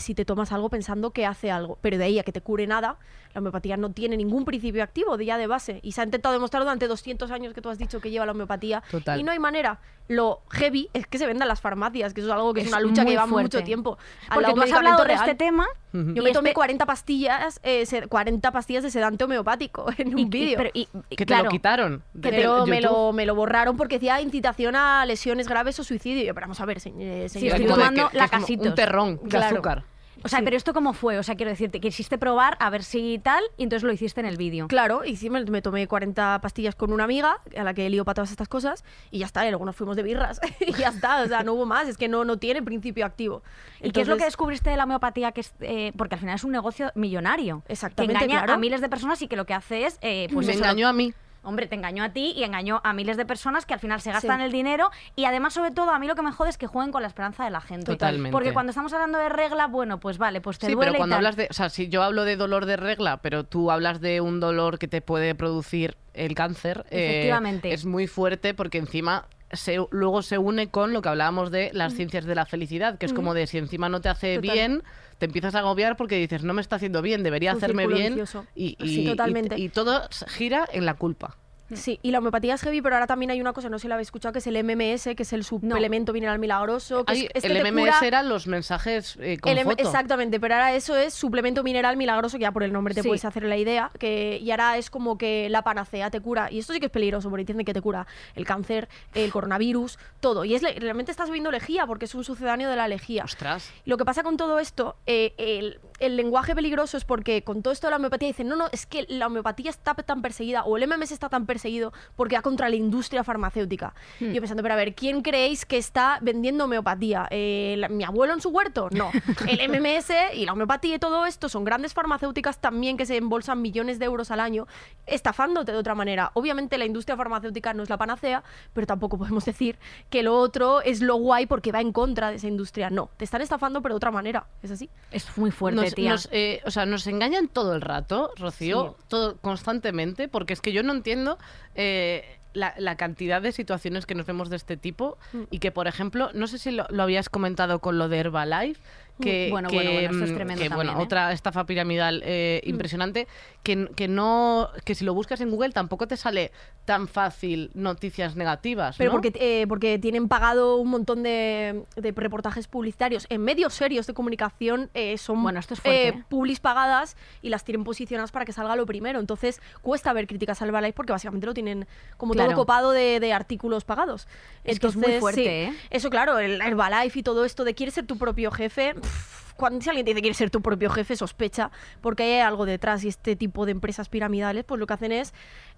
si te tomas algo pensando que hace algo. Pero de ahí a que te cure nada, la homeopatía no tiene ningún principio activo de ya de base. Y se ha intentado demostrar durante 200 años que tú has dicho que lleva la homeopatía. Total. Y no hay manera. Lo heavy es que se venda en las farmacias, que eso es algo que es, Es una lucha que lleva fuerte. mucho tiempo. Al Porque tú has hablado de este tema. Yo me tomé este- 40 pastillas, eh, se- 40 pastillas de sedante homeopático en un vídeo. Que te claro, lo quitaron. de- Que pero me lo, me lo borraron porque decía incitación a lesiones graves o suicidio. Y yo, pero vamos a ver, eh, Sí, señor. estoy Como de tomando que- que es como lacasitos. Un terrón de Claro. azúcar. O sea, pero ¿esto cómo fue? O sea, quiero decirte, quisiste probar a ver si tal y entonces lo hiciste en el vídeo. Claro, y sí, me, me tomé 40 pastillas con una amiga, a la que lío para todas estas cosas, y ya está, y luego nos fuimos de birras, y ya está, o sea, no hubo más, es que no, no tiene principio activo. ¿Y qué es lo que descubriste de la homeopatía? Que es, eh, porque al final es un negocio millonario. Exactamente, Que engaña claro. a miles de personas y que lo que hace es... eh, pues me eso, engañó a mí. Hombre, te engañó a ti y engañó a miles de personas que al final se gastan Sí. el dinero y además, sobre todo, a mí lo que me jode es que jueguen con la esperanza de la gente. Totalmente. Porque cuando estamos hablando de regla, bueno, pues vale, pues te Sí, duele pero y cuando tal. hablas de, o sea, si yo hablo de dolor de regla, pero tú hablas de un dolor que te puede producir el cáncer, eh, Efectivamente. es muy fuerte porque encima se- luego se une con lo que hablábamos de las ciencias de la felicidad, que es como de si encima no te hace Total. bien, te empiezas a agobiar porque dices, no me está haciendo bien, debería Un hacerme bien. Y, Sí, y- totalmente. y- y todo gira en la culpa. Sí, y la homeopatía es heavy, pero ahora también hay una cosa, no sé si la habéis escuchado, que es el MMS, que es el suplemento mineral milagroso. Que Ay, es, es que el te MMS cura- eran los mensajes eh, con el foto. Exactamente, pero ahora eso es suplemento mineral milagroso, que ya por el nombre te Sí. puedes hacer la idea, que y ahora es como que la panacea te cura, y esto sí que es peligroso, porque dicen que te cura el cáncer, el coronavirus, todo, y es realmente estás viendo lejía, porque es un sucedáneo de la lejía. Ostras. Lo que pasa con todo esto, eh, el, el lenguaje peligroso es porque con todo esto de la homeopatía dicen, no, no, es que la homeopatía está tan perseguida o el MMS está tan perseguido porque va contra la industria farmacéutica. Hmm. Yo pensando, pero a ver, ¿quién creéis que está vendiendo homeopatía? Eh, la- ¿Mi abuelo en su huerto? No. El MMS y la homeopatía y todo esto son grandes farmacéuticas también que se embolsan millones de euros al año estafándote de otra manera. Obviamente la industria farmacéutica no es la panacea, pero tampoco podemos decir que lo otro es lo guay porque va en contra de esa industria. No, te están estafando pero de otra manera. ¿Es así? Es muy fuerte, nos, tía. nos, eh, o sea, nos engañan todo el rato, Rocío, todo constantemente, porque es que yo no entiendo eh, la, la cantidad de situaciones que nos vemos de este tipo Mm. y que, por ejemplo, no sé si lo, lo habías comentado con lo de Herbalife, que, Mm, bueno, que, bueno, bueno, esto es mm, tremendo que, bueno, ¿eh? otra estafa piramidal eh, impresionante, que, que no, que si lo buscas en Google tampoco te sale tan fácil noticias negativas, Pero ¿no? porque, eh, porque tienen pagado un montón de, de reportajes publicitarios en medios serios de comunicación. eh, son Bueno, esto es fuerte, eh, ¿eh? publis pagadas y las tienen posicionadas para que salga lo primero. Entonces cuesta ver críticas al Herbalife porque básicamente lo tienen como Claro. todo copado de, de artículos pagados. Es que es muy Entonces, fuerte, sí. Eso claro, el Herbalife y todo esto de quieres ser tu propio jefe... pff, Cuando si alguien te dice quieres ser tu propio jefe, sospecha, porque hay algo detrás y este tipo de empresas piramidales, pues lo que hacen es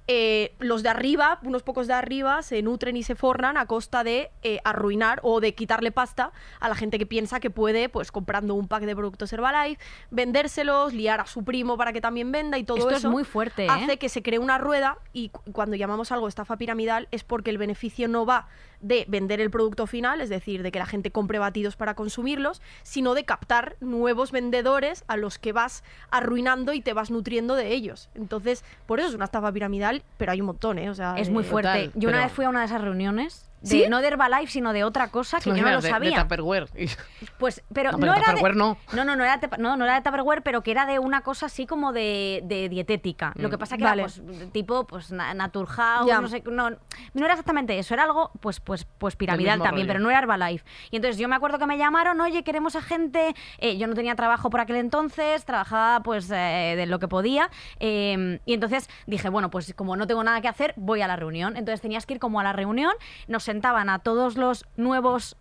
eh, los de arriba, unos pocos de arriba, se nutren y se forran a costa de eh, arruinar o de quitarle pasta a la gente que piensa que puede, pues comprando un pack de productos Herbalife, vendérselos, liar a su primo para que también venda y todo Esto es eso. muy fuerte, ¿eh? Hace que se cree una rueda y cu- cuando llamamos algo estafa piramidal es porque el beneficio no va de vender el producto final, es decir, de que la gente compre batidos para consumirlos, sino de captar nuevos vendedores a los que vas arruinando y te vas nutriendo de ellos. Entonces, por eso es una estafa piramidal, pero hay un montón, ¿eh? O sea, Es muy fuerte. total, yo una pero- vez fui a una de esas reuniones, de, ¿Sí? no de Herbalife, sino de otra cosa que yo no lo de, de sabía. Tupperware. Y- Pues, pero No, no, pero era Tupperware de, no. no, no, no era, no, no era de Tupperware, pero que era de una cosa así como de, de dietética. Lo que Mm. pasa que Vale. era pues, tipo pues na- Naturhaus, Ya. no sé, no, no era exactamente eso, era algo pues pues pues piramidal también, rollo. pero no era Herbalife. Y entonces yo me acuerdo que me llamaron, "Oye, queremos a gente", eh, yo no tenía trabajo por aquel entonces, trabajaba pues eh, de lo que podía, eh, y entonces dije, bueno, pues como no tengo nada que hacer, voy a la reunión. Entonces tenías que ir como a la reunión, nos sentaban a todos los nuevos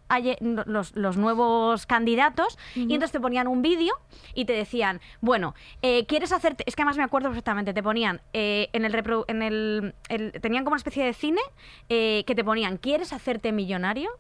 los nuevos candidatos y entonces te ponían un vídeo y te decían, bueno, eh, ¿quieres hacerte? Es que además me acuerdo perfectamente, te ponían eh, en el repro- en el, el- tenían como una especie de cine eh, que te ponían, ¿quieres hacerte millonario?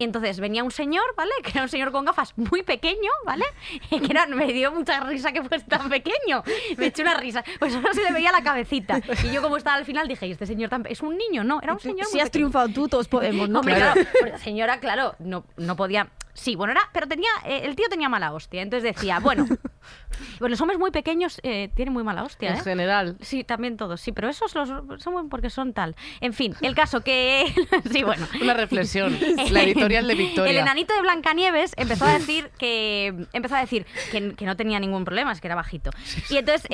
Y entonces venía un señor, ¿vale? Que era un señor con gafas muy pequeño, ¿vale? Y que era, me dio mucha risa que fuese tan pequeño. Me echó una risa. Pues solo se le veía la cabecita. Y yo como estaba al final dije, ¿y este señor tan es un niño? No, era un señor Si muy has pequeño. triunfado tú, todos podemos, ¿no? Hombre, claro, porque la señora, claro, no, no podía. Sí, bueno, era, pero tenía, eh, el tío tenía mala hostia. Entonces decía, bueno, bueno los hombres muy pequeños eh, tienen muy mala hostia, en ¿eh? general. Sí, también todos, sí, pero esos los son porque son tal. En fin, el caso que. sí, bueno. Una reflexión. La editorial de Victoria. El enanito de Blancanieves empezó a decir que empezó a decir que, que no tenía ningún problema, es que era bajito. Y entonces,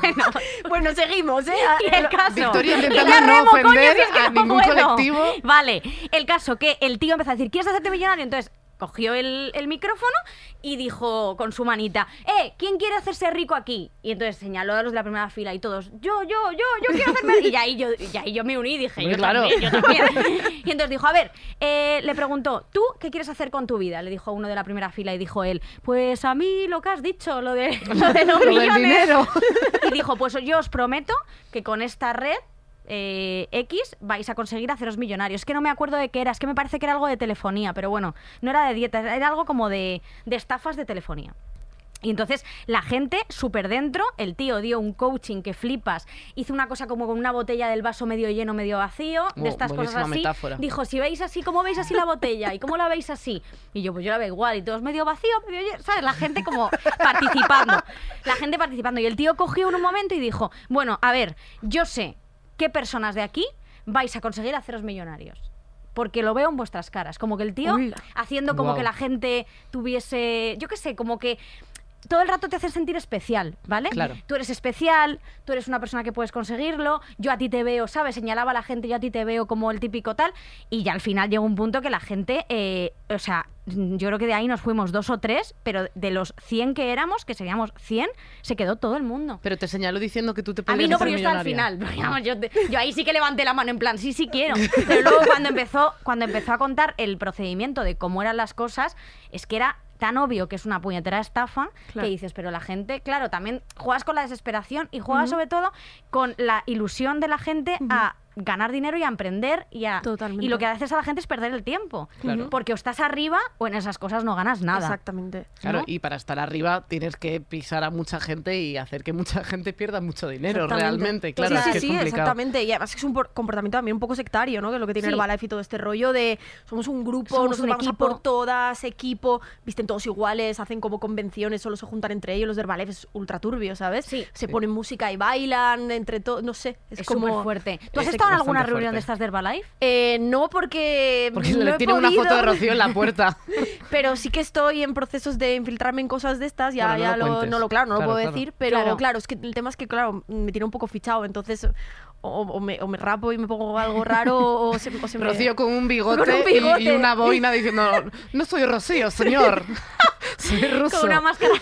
bueno, Bueno, seguimos, ¿eh? y el caso. Victoria intentando no coño, ofender si es que a no ningún puedo. colectivo. Vale, el caso que el tío empezó a decir, ¿quieres hacerte millonario? Entonces, cogió el, el micrófono y dijo con su manita, ¡eh! ¿Quién quiere hacerse rico aquí? Y entonces señaló a los de la primera fila y todos, yo, yo, yo, yo quiero hacerme Y ahí yo, y ahí yo me uní y dije, yo claro. también, yo también. Y entonces dijo, a ver, eh, le preguntó, ¿tú qué quieres hacer con tu vida? Le dijo uno de la primera fila y dijo él, pues a mí lo que has dicho, lo de, lo de los millones". dinero. Y dijo, pues yo os prometo que con esta red eh, X vais a conseguir haceros millonarios. Es que no me acuerdo de qué era, es que me parece que era algo de telefonía, pero bueno, no era de dieta, era algo como de, de estafas de telefonía. Y entonces la gente súper dentro, el tío dio un coaching que flipas, hizo una cosa como con una botella del vaso medio lleno, medio vacío, Oh, de estas cosas así. metáfora. Dijo, si veis así, ¿cómo veis así la botella? ¿Y cómo la veis así? Y yo, pues yo la veo igual, y todos medio vacío, medio lleno, ¿sabes? La gente como participando. La gente participando. Y el tío cogió en un momento y dijo, bueno, a ver, yo sé qué personas de aquí vais a conseguir haceros millonarios. Porque lo veo en vuestras caras. Como que el tío haciendo como que la gente tuviese, yo qué sé, como que todo el rato te hace sentir especial, ¿vale? Claro. Tú eres especial, tú eres una persona que puedes conseguirlo, yo a ti te veo, ¿sabes? Señalaba a la gente, yo a ti te veo como el típico tal, y ya al final llegó un punto que la gente, eh, o sea, yo creo que de ahí nos fuimos dos o tres, pero de los 100 que éramos, que seríamos 100, se quedó todo el mundo. Pero te señaló diciendo que tú te A podías mí no, pero yo estaba al final. Yo, te- yo ahí sí que levanté la mano en plan, sí, sí quiero. Pero luego cuando empezó, cuando empezó a contar el procedimiento de cómo eran las cosas, es que era tan obvio que es una puñetera estafa Claro. que dices, pero la gente, claro, también juegas con la desesperación y juegas sobre todo con la ilusión de la gente a ganar dinero y a emprender y a Totalmente. y lo que haces a la gente es perder el tiempo Claro. porque o estás arriba o en esas cosas no ganas nada Exactamente. Claro, ¿no? y para estar arriba tienes que pisar a mucha gente y hacer que mucha gente pierda mucho dinero realmente. Claro, sí, es sí, que es sí, complicado. exactamente. Y además es un por- comportamiento también un poco sectario, ¿no? Que es lo que tiene Sí. Herbalife y todo este rollo de somos un grupo, Somos nosotros un vamos a equipo. por todas, equipo, visten todos iguales, hacen como convenciones, solo se juntan entre ellos. Los de Herbalife es ultra turbio, ¿sabes? Sí. Se Sí. ponen música y bailan entre todos, no sé. Es, es como... fuerte ¿tú has estado en alguna reunión fuerte. de estas de Herbalife? Eh, no porque, Porque no le he tiene una foto de Rocío en la puerta. pero sí que estoy en procesos de infiltrarme en cosas de estas, ya, no ya lo no lo, claro, no Claro, lo puedo claro. decir, pero Claro. claro. es que el tema es que, claro, me tiene un poco fichado, entonces o, o me, o me rapo y me pongo algo raro o se, o se me... Rocío con un bigote, Con un y- una boina diciendo, no soy Rocío, señor. soy ruso. con una máscara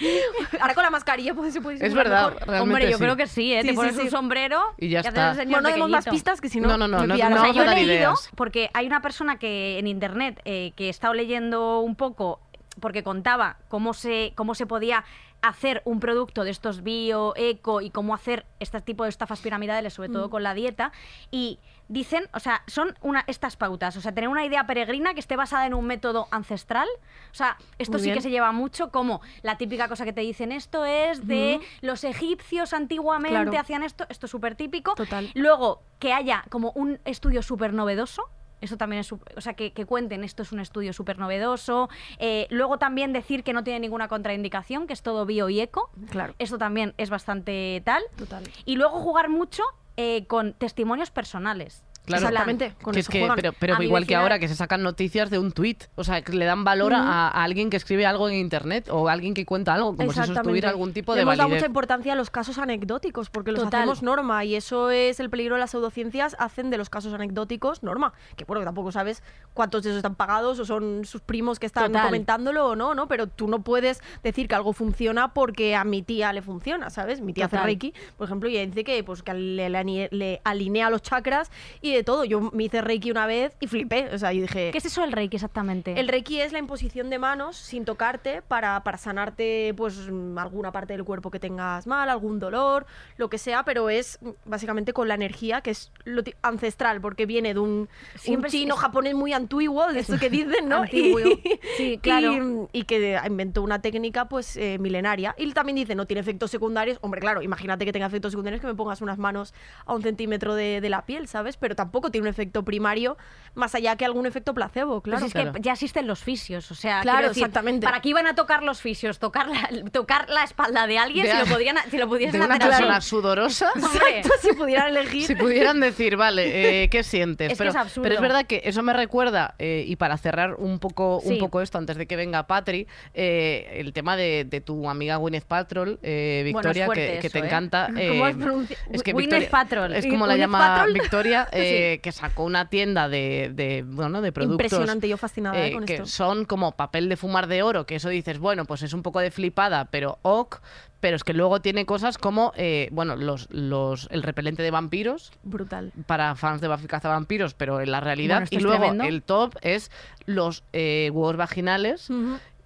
Ahora con la mascarilla pues, se puede Es verdad, mejor. realmente Hombre, yo sí. creo que sí, ¿eh? Sí, Te sí, pones sí. un sombrero Y ya está. el señor Bueno, no demos más pistas que si no... No, no, no, me no, pillarán. no O sea, yo a he leído, ideas. porque hay una persona que en internet eh, que he estado leyendo un poco, porque contaba cómo se, cómo se podía hacer un producto de estos bio, eco y cómo hacer este tipo de estafas piramidales, sobre Mm. todo con la dieta. Y dicen, o sea, son una, estas pautas, o sea, tener una idea peregrina que esté basada en un método ancestral. O sea, esto Muy sí que se lleva mucho como la típica cosa que te dicen, esto es de los egipcios antiguamente Claro. hacían esto, esto es súper típico. Total. Luego, que haya como un estudio súper novedoso. Eso también es, o sea, que, que cuenten, esto es un estudio súper novedoso. Eh, luego también decir que no tiene ninguna contraindicación, que es todo bio y eco. Claro, Esto también es bastante tal. total. Y luego jugar mucho eh, con testimonios personales. Claro. Exactamente, con Que es eso que, juegan. pero igual que ahora que se sacan noticias de un tuit, o sea, que le dan valor a, a alguien que escribe algo en internet o a alguien que cuenta algo, como si eso tuviera algún tipo Le de hemos dado validez. mucha importancia a los casos anecdóticos porque los Total. hacemos norma y eso es el peligro de las pseudociencias hacen de los casos anecdóticos norma que bueno que tampoco sabes cuántos de esos están pagados o son sus primos que están Total. comentándolo o no no pero tú no puedes decir que algo funciona porque a mi tía le funciona sabes mi tía Total. hace reiki por ejemplo y dice que pues que le, le le alinea los chakras y de todo yo me hice reiki una vez y flipé o sea yo dije ¿Qué es eso del reiki exactamente? el reiki es la imposición de manos sin tocarte para, para sanarte pues mm, alguna parte del cuerpo que tengas mal, algún dolor, lo que sea, pero es mm, básicamente con la energía que es lo ancestral, porque viene de un, Siempre chino es- japonés muy antiguo, de esto que dicen, ¿no? Antiguo. Y, Sí, claro. y, y que inventó una técnica pues eh, milenaria. Y también dice, no tiene efectos secundarios. Hombre, claro, imagínate que tenga efectos secundarios que me pongas unas manos a un centímetro de, de la piel, ¿sabes? Pero tampoco tiene un efecto primario, más allá que algún efecto placebo, Pues claro. es Claro. que ya existen los fisios, o sea, Claro, decir, exactamente. ¿Para qué iban a tocar los fisios? Tocar la, tocar la espalda de alguien De si, a- lo podían, si lo pudiesen de una hacer así. persona sudorosa. Hombre. Exacto, si pudieran elegir. Si pudieran decir, vale, eh, ¿qué sientes? Es que pero, es absurdo. pero es verdad que eso me recuerda, eh, y para cerrar un poco, un Sí. poco esto antes de que venga Patri, eh, el tema de, de tu amiga Gwyneth Paltrow, eh, Bueno, es Victoria, fuerte que, que eso, te ¿eh? encanta. ¿Cómo eh, es pronuncia- es que Gwyneth Victoria- Paltrow. Es como la Gwyneth llama Paltrow. Victoria. que sacó una tienda de, de, bueno, de productos. Impresionante, yo fascinada eh, eh, con que esto. son como papel de fumar de oro, que eso dices, bueno, pues es un poco de flipada, pero ok, pero es que luego tiene cosas como, eh, bueno, los, los, el repelente de vampiros, Brutal. para fans de Cazavampiros, pero en la realidad. Bueno, y luego tremendo. el top es los eh, huevos vaginales.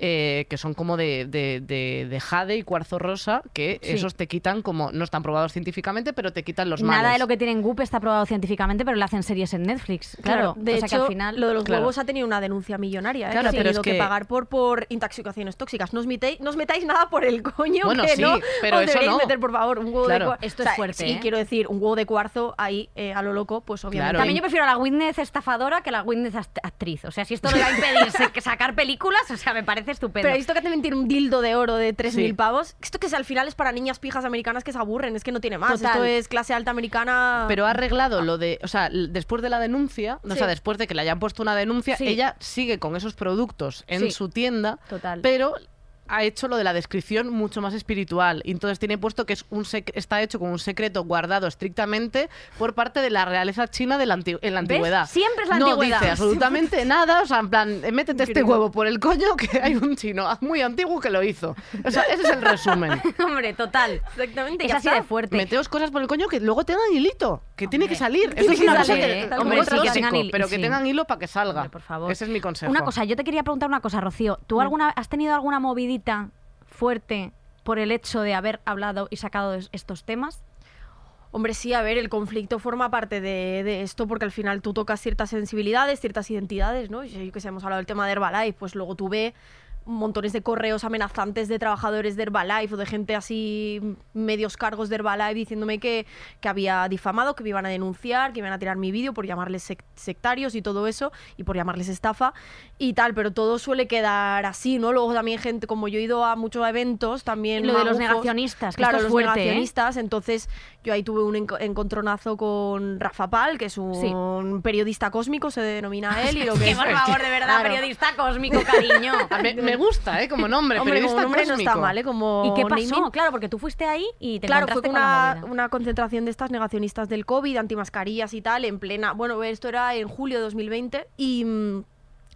Eh, que son como de, de- de- de jade y cuarzo rosa, que Sí. esos te quitan como, no están probados científicamente, pero te quitan los Nada males. de lo que tienen Goop está probado científicamente, pero le hacen series en Netflix. Claro, de o sea hecho, que al final. lo de los Claro. huevos ha tenido una denuncia millonaria. ¿eh? Claro, que ha pero es tenido que... que- pagar por, por intoxicaciones tóxicas. No os, metéis, no os metáis nada por el coño Bueno, que sí, no pero os eso deberéis no. meter, por favor, un huevo Claro. de cuarzo. Esto es fuerte, Sí, ¿eh? quiero decir, un huevo de cuarzo ahí eh, a lo loco, pues obviamente. Claro. También yo prefiero a la Witness estafadora que a la Witness act- actriz. O sea, si esto le va a impedir sacar películas, o sea, me parece estupendo. Pero he visto que también tiene un dildo de oro de 3.000 Sí. pavos. Esto que es, al final es para niñas pijas americanas que se aburren, es que no tiene más. Total. Esto es clase alta americana. Pero ha arreglado lo de, o sea, después de la denuncia, o sea, después de que le hayan puesto una denuncia, Sí. ella sigue con esos productos en su tienda, Total. pero ha hecho lo de la descripción mucho más espiritual. Y entonces tiene puesto que es un sec- está hecho con un secreto guardado estrictamente por parte de la realeza china de la en la ¿Ves? antigüedad. Siempre es la no antigüedad. dice absolutamente nada, o sea, en plan, eh, métete este huevo por el coño que hay un chino muy antiguo que lo hizo. O sea, ese es el resumen. Hombre, total. Exactamente, Es ya así está. de fuerte. Meteos cosas por el coño que luego tengan hilito, que tiene que salir. Eso es una cosa que, hombre, Que tengan hilo, pero que sí. tengan hilo para que salga. Hombre, por favor. Ese es mi consejo. Una cosa, yo te quería preguntar una cosa, Rocío. ¿Tú alguna has tenido alguna movidita fuerte por el hecho de haber hablado y sacado es- estos temas? Hombre, sí, a ver, el conflicto forma parte de, de esto porque al final tú tocas ciertas sensibilidades, ciertas identidades, ¿no? Yo que sé, hemos hablado del tema de Herbalife, pues luego tuve montones de correos amenazantes de trabajadores de Herbalife o de gente así, medios cargos de Herbalife, diciéndome que, que había difamado, que me iban a denunciar, que iban a tirar mi vídeo por llamarles sec- sectarios y todo eso, y por llamarles estafa y tal, pero todo suele quedar así, ¿no? Luego también gente, como yo he ido a muchos eventos, también... Y lo de los negacionistas, que claro, esto es los fuerte, ¿eh? negacionistas, entonces yo ahí tuve un enco- encontronazo con Rafa Pal, que es un periodista cósmico, se denomina él, y lo que es- por favor, de verdad, Claro. periodista cósmico, cariño. Me, me gusta, ¿eh? Como nombre, Hombre, como periodista nombre no está mal, ¿eh? Como ¿Y qué pasó? naming. Claro, porque tú fuiste ahí y te Claro, fue con una, una concentración de estas negacionistas del COVID, antimascarillas y tal, en plena. Bueno, esto era en julio de 2020 y.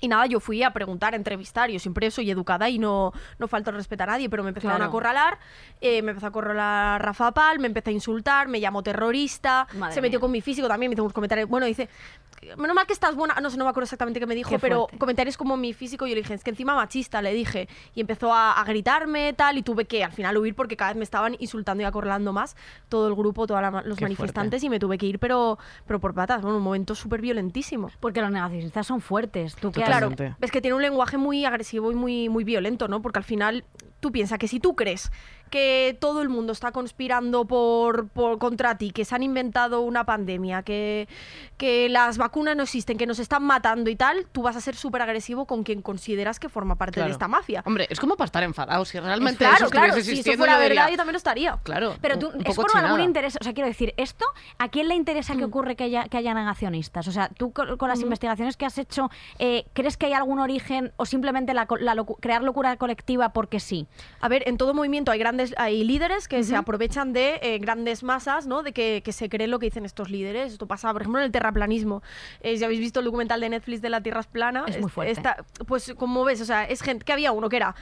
Y nada, yo fui a preguntar, a entrevistar. Yo siempre soy educada y no, no falto el respeto a nadie, pero me empezaron Claro. a acorralar. eh, me empezó a acorralar Rafa Pal, me empezó a insultar, me llamó terrorista, Madre se metió mía. con mi físico también, me hizo unos comentarios. Bueno, dice, menos mal que estás buena. No sé, no me acuerdo exactamente qué me dijo, Qué pero comentarios como mi físico. Yo le dije, es que encima machista, le dije. Y empezó a, a gritarme, tal, y tuve que al final huir porque cada vez me estaban insultando y acorralando más todo el grupo, todos los Qué manifestantes, y me tuve que ir, pero, pero por patas. Bueno, un momento súper violentísimo. Porque los negacionistas son fuertes. Tú Claro, es que tiene un lenguaje muy agresivo y muy, muy violento, ¿no? Porque al final tú piensas que si tú crees que todo el mundo está conspirando por, por contra ti, que se han inventado una pandemia, que, que las vacunas no existen, que nos están matando y tal, tú vas a ser súper agresivo con quien consideras que forma parte Claro. de esta mafia. Hombre, es como para estar enfadado. Si realmente claro, eso claro, si eso fuera yo verdad yo también lo estaría. Claro, Pero tú, un es por algún interés. O sea, quiero decir, ¿esto a quién le interesa Mm. que ocurre que haya, que haya negacionistas? O sea, tú con, con las investigaciones que has hecho, eh, ¿crees que hay algún origen o simplemente la, la crear locura colectiva porque sí? A ver, en todo movimiento hay grandes, hay líderes que se aprovechan de eh, grandes masas, ¿no? De que, que se creen lo que dicen estos líderes. Esto pasa, por ejemplo, en el terraplanismo. Eh, si habéis visto el documental de Netflix de la Tierra es plana, Es muy fuerte. esta- pues como ves, o sea, es gente que había uno que era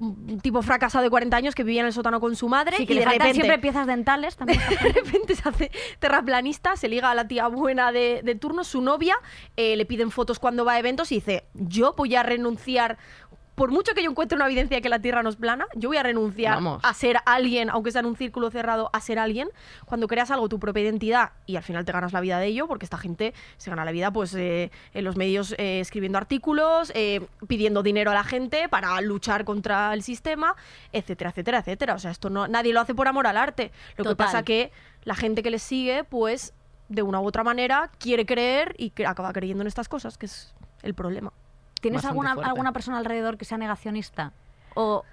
un tipo fracasado de 40 años que vivía en el sótano con su madre Sí, que y de repente siempre piezas dentales también. de repente se hace terraplanista, se liga a la tía buena de, de turno, su novia, eh, le piden fotos cuando va a eventos y dice, yo voy a renunciar, por mucho que yo encuentre una evidencia de que la Tierra no es plana, yo voy a renunciar Vamos. a ser alguien, aunque sea en un círculo cerrado, a ser alguien. Cuando creas algo, tu propia identidad, y al final te ganas la vida de ello, porque esta gente se gana la vida pues eh, en los medios eh, escribiendo artículos, eh, pidiendo dinero a la gente para luchar contra el sistema, etcétera, etcétera, etcétera. O sea, esto no, nadie lo hace por amor al arte. Lo que pasa que la gente que les sigue, pues, de una u otra manera, quiere creer y acaba creyendo en estas cosas, que es el problema. ¿Tienes alguna, fuerte. alguna persona alrededor que sea negacionista? O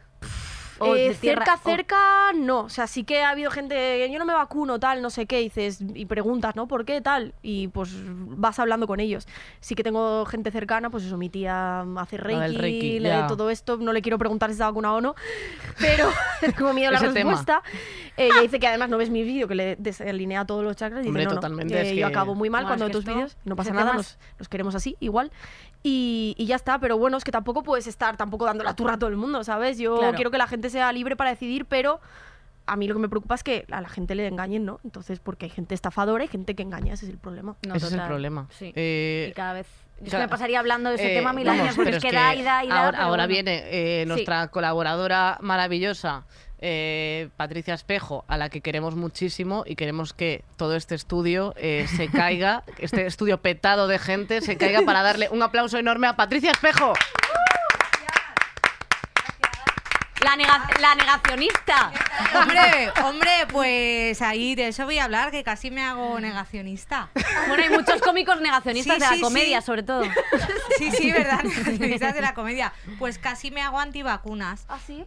¿O Eh, de cerca, o- cerca, no. O sea, sí que ha habido gente, yo no me vacuno, tal, no sé qué, y dices, y preguntas, ¿no? ¿Por qué, tal? Y pues vas hablando con ellos. Sí que tengo gente cercana, pues eso, mi tía hace reiki, reiki, le- todo esto, no le quiero preguntar si está vacunado o no, pero tengo miedo a la respuesta. Ella dice que además no ves mi vídeo, que le desalinea todos los chakras, y Hombre, dice, no, no, totalmente, que es yo que- acabo muy mal cuando es que veo tus esto- vídeos, no pasa nada, nos, nos queremos así, igual. Y, y ya está, pero bueno, es que tampoco puedes estar tampoco dando la turra a todo el mundo, ¿sabes? Yo Claro. quiero que la gente sea libre para decidir, pero a mí lo que me preocupa es que a la gente le engañen, ¿no? Entonces, porque hay gente estafadora y gente que engaña, ese es el problema. No, Ese es el total. problema. Sí. Eh, y cada vez. Yo me pasaría hablando de ese eh, tema mil vamos, años, porque pero es que, da y da y da. Ahora, ahora bueno. viene eh, nuestra colaboradora maravillosa, eh, Patricia Espejo, a la que queremos muchísimo y queremos que todo este estudio eh, se caiga, este estudio petado de gente, se caiga para darle un aplauso enorme a Patricia Espejo. La, nega- la negacionista. Hombre, hombre, pues ahí de eso voy a hablar, que casi me hago negacionista. Bueno, hay muchos cómicos negacionistas Sí, de la sí, comedia, sí. sobre todo. Sí, sí, ¿verdad? Negacionistas de la comedia. Pues casi me hago antivacunas. ¿Ah, sí?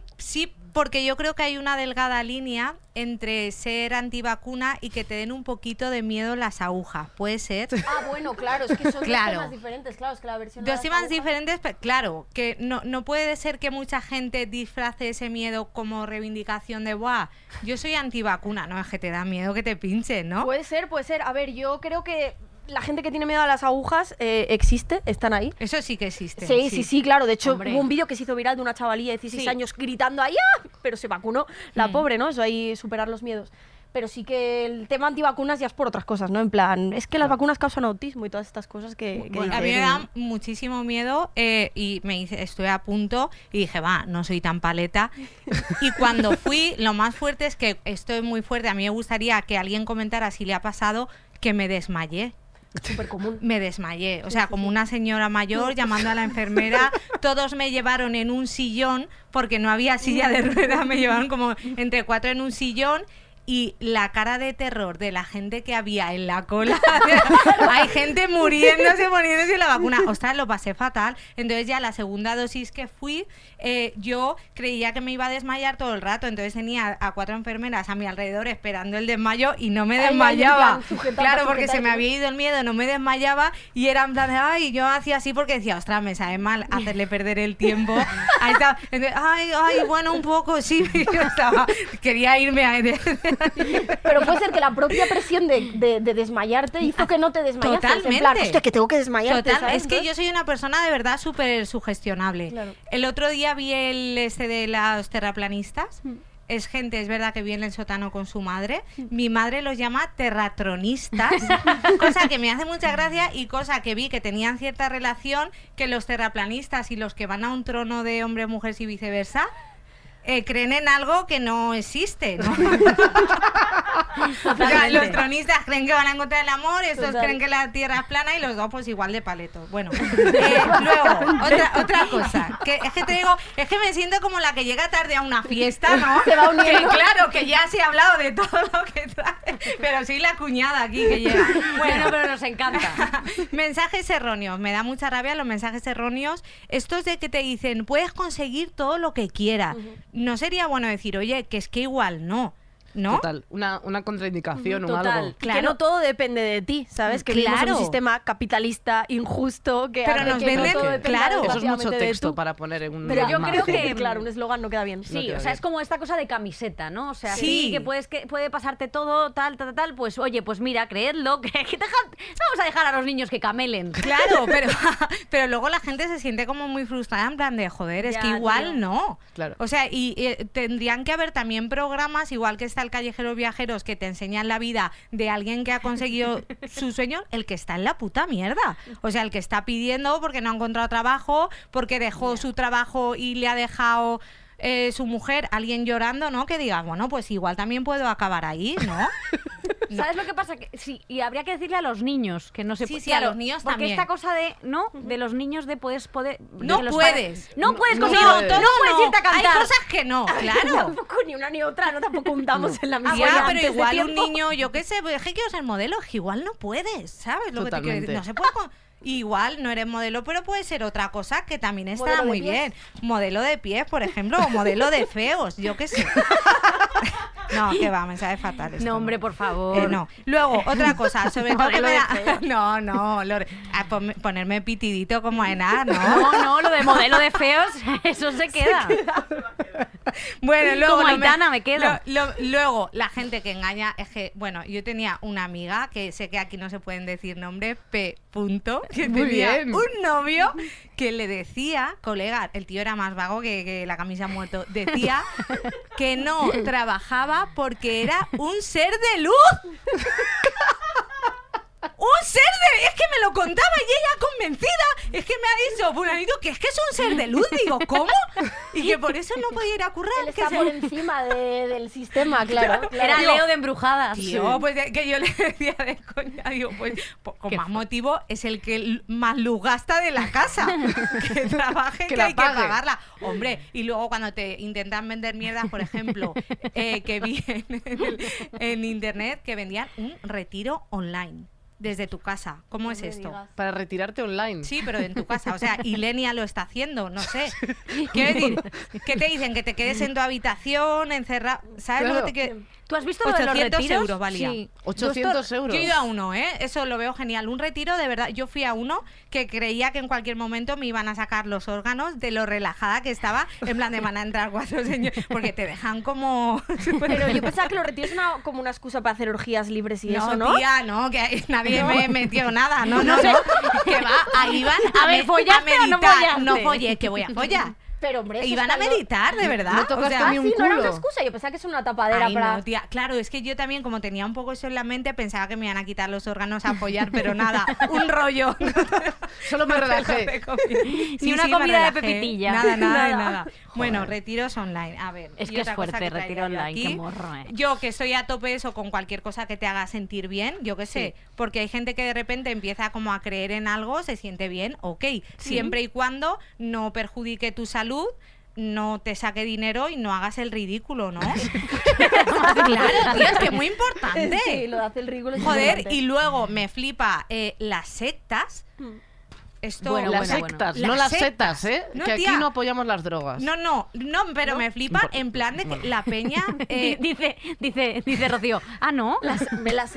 Porque yo creo que hay una delgada línea entre ser antivacuna y que te den un poquito de miedo las agujas. ¿Puede ser? Ah, bueno, claro, es que son Claro. dos temas diferentes, claro, es que la versión Dos temas diferentes, pero claro, que no, no puede ser que mucha gente disfrace ese miedo como reivindicación de, ¡buah! Yo soy antivacuna. No, es que te da miedo que te pinchen, ¿no? Puede ser, puede ser. A ver, yo creo que la gente que tiene miedo a las agujas eh, existe, están ahí. Eso sí que existe. Sí, sí, sí, claro. De hecho, Hombre. hubo un vídeo que se hizo viral de una chavalilla de 16 Sí. años gritando ahí, ¡ah! pero se vacunó. La Mm. pobre, ¿no? Eso ahí, superar los miedos. Pero sí que el tema antivacunas ya es por otras cosas, ¿no? En plan, es que las vacunas causan autismo y todas estas cosas que, que a dices, mí me da muchísimo miedo eh, y me hice, estuve a punto y dije, va, no soy tan paleta. Y cuando fui, lo más fuerte es que esto es muy fuerte. A mí me gustaría que alguien comentara si le ha pasado que me desmayé. Súper común. Me desmayé, o sea, como una señora mayor llamando a la enfermera, todos me llevaron en un sillón, porque no había silla de ruedas, me llevaron como entre cuatro en un sillón. Y la cara de terror de la gente que había en la cola. Hay gente muriéndose, poniéndose la vacuna. Ostras, lo pasé fatal. Entonces ya la segunda dosis que fui, eh, yo creía que me iba a desmayar todo el rato. Entonces tenía a cuatro enfermeras a mi alrededor esperando el desmayo y no me desmayaba. plan, Claro, porque se me había ido el miedo, no me desmayaba y era en plan de, ay, yo hacía así porque decía, ostras, me sabe mal hacerle perder el tiempo. Ahí estaba, entonces, ay, ay, bueno, un poco, sí, yo estaba, quería irme a... Pero puede ser que la propia presión de, de- de desmayarte hizo que no te desmayaste. En plan, Totalmente. hostia, que tengo que desmayarte. Total, ¿sabes? es que yo soy una persona de verdad súper sugestionable. Claro. El otro día vi el este de los terraplanistas. Mm. Es gente, es verdad que viene en el sótano con su madre. Mi madre los llama terratronistas, cosa que me hace mucha gracia y cosa que vi que tenían cierta relación que los terraplanistas y los que van a un trono de hombres, mujeres y viceversa eh, creen en algo que no existe, ¿no? O sea, los tronistas creen que van a encontrar el amor, estos Total. creen que la tierra es plana y los dos pues igual de paletos. Bueno, eh, luego, otra, otra cosa, que es que te digo, es que me siento como la que llega tarde a una fiesta, ¿no? Se va Que claro, que ya se ha hablado de todo lo que trae, pero soy la cuñada aquí que llega. Bueno, pero nos encanta. mensajes erróneos. Me da mucha rabia los mensajes erróneos. Estos de que te dicen, puedes conseguir todo lo que quieras. No sería bueno decir, oye, que es que igual no. ¿No? Total, una, una contraindicación o algo. Y Que Claro. no todo depende de ti, ¿sabes? Que vivimos en Claro. un sistema capitalista, injusto, que Pero hace nos que no venden- dependa claro. Eso es mucho texto para poner en un Pero yo creo que- claro, un eslogan no queda bien. Sí, queda o sea, bien. es como esta cosa de camiseta, ¿no? O sea, sí, Sí. que puedes que puede pasarte todo, tal, tal, tal, pues oye, pues mira, creedlo, que, que deja- vamos a dejar a los niños que camelen. Claro, pero, pero luego la gente se siente como muy frustrada en plan de joder, es Ya, que igual tío. no. Claro. O sea, y, eh, tendrían que haber también programas, igual que está el Callejero Viajeros, que te enseñan la vida de alguien que ha conseguido su sueño, el que está en la puta mierda. O sea, el que está pidiendo porque no ha encontrado trabajo, porque dejó su trabajo y le ha dejado eh, su mujer, alguien llorando, ¿no? Que diga, bueno, pues igual también puedo acabar ahí, ¿no? ¿Sabes lo que pasa? Que, sí, y habría que decirle a los niños que no se Sí, puede. sí, a los niños porque también. esta cosa de, ¿no? De los niños de puedes poder. No los puedes. padres- No puedes No conseguir. No, puedes. todo puedes irte a cantar. Hay cosas que no, claro. Tampoco ni una ni otra, no tampoco juntamos en la misma. ya, pero igual un niño, yo qué sé, pues es que quiero ser modelo, es que igual no puedes, ¿sabes? Lo que te quiero decir? Totalmente. No se puede con- Igual no eres modelo, pero puede ser otra cosa que también está ¿Modelo de muy pies? bien. Modelo de pies, por ejemplo, o modelo de feos, yo qué sé. No, que va, me sabe fatal. esto, No, hombre, por favor. Eh, no. Luego, otra cosa, sobre todo que Modelo me de da... No, no, Lore, a pon- ponerme pitidito como Enar, ¿no? No, no, lo de modelo de feos, eso se queda. Bueno, luego Como lo me- Aitana me quedo. lo- lo- luego, la gente que engaña es que, bueno, yo tenía una amiga que sé que aquí no se pueden decir nombres, P. Punto, que Muy tenía bien. un novio que le decía, colega, el tío era más vago que, que la camisa muerto, decía que no trabajaba porque era un ser de luz. Un ser de... Es que me lo contaba y ella convencida. Es que me ha dicho fulanito que es que es un ser de luz. Digo, ¿cómo? Y que por eso no podía ir a currar. Él que está se- por encima de- del sistema, claro. Era Digo, Leo de embrujadas. Tío, pues de- que yo le decía de coña, digo, pues con más motivo es el que más luz gasta de la casa. que trabaje, que, Que la hay que pague. pagarla. Hombre, y luego cuando te intentan vender mierdas, por ejemplo, eh, que vi en, el- en internet que vendían un retiro online desde tu casa. ¿Cómo es esto? digas. Para retirarte online. Sí, pero en tu casa. O sea, y Lenia lo está haciendo, no sé. Quiero decir, ¿qué te dicen? Que te quedes en tu habitación, encerrado. ¿Sabes lo que te que- ¿Tú has visto lo de los 800 retiros? euros valía. Sí. 800 euros. Yo he ido a uno, ¿eh? Eso lo veo genial. Un retiro, de verdad. Yo fui a uno que creía que en cualquier momento me iban a sacar los órganos de lo relajada que estaba. En plan, de van a entrar cuatro señores. Porque te dejan como. Pero yo pensaba que los retiros era como una excusa para hacer orgías libres y no, eso, ¿no? tía, no, que nadie me metió nada. No, no, no. Que va, ahí van a, A ver, me- ¿follaste o no meditar. follaste? No follé, que voy a follar. Pero, hombre, eso Iban a está- no- meditar, de verdad. no O tocaste sea, ni Ah, un sí, no era una culo. excusa. Yo pensaba que es una tapadera Ay, para... no, tía. Claro, es que yo también, como tenía un poco eso en la mente, pensaba que me iban a quitar los órganos a apoyar, pero nada, un rollo. Solo me relajé. Ni una comida de pepitilla. Nada, nada, de Nada. nada. Bueno, retiros online. A ver. Es y que es otra cosa fuerte, que traería retiro yo online, qué morro, eh. Yo que estoy a tope eso con cualquier cosa que te haga sentir bien, yo qué sé, porque hay gente que de repente empieza como a creer en algo, se siente bien, ok, siempre y cuando no perjudique tu salud no te saque dinero y no hagas el ridículo, ¿no? claro, tío, es que es muy importante. Sí, lo de hacer el ridículo Joder, y luego me flipa eh, las sectas. Esto, Bueno, las bueno, sectas, bueno. no Las las setas, ¿eh? No, que aquí tía. no apoyamos las drogas. No, no, no, pero me flipa en plan de que la peña. eh, dice, dice, dice Rocío, ah, ¿no? Las, las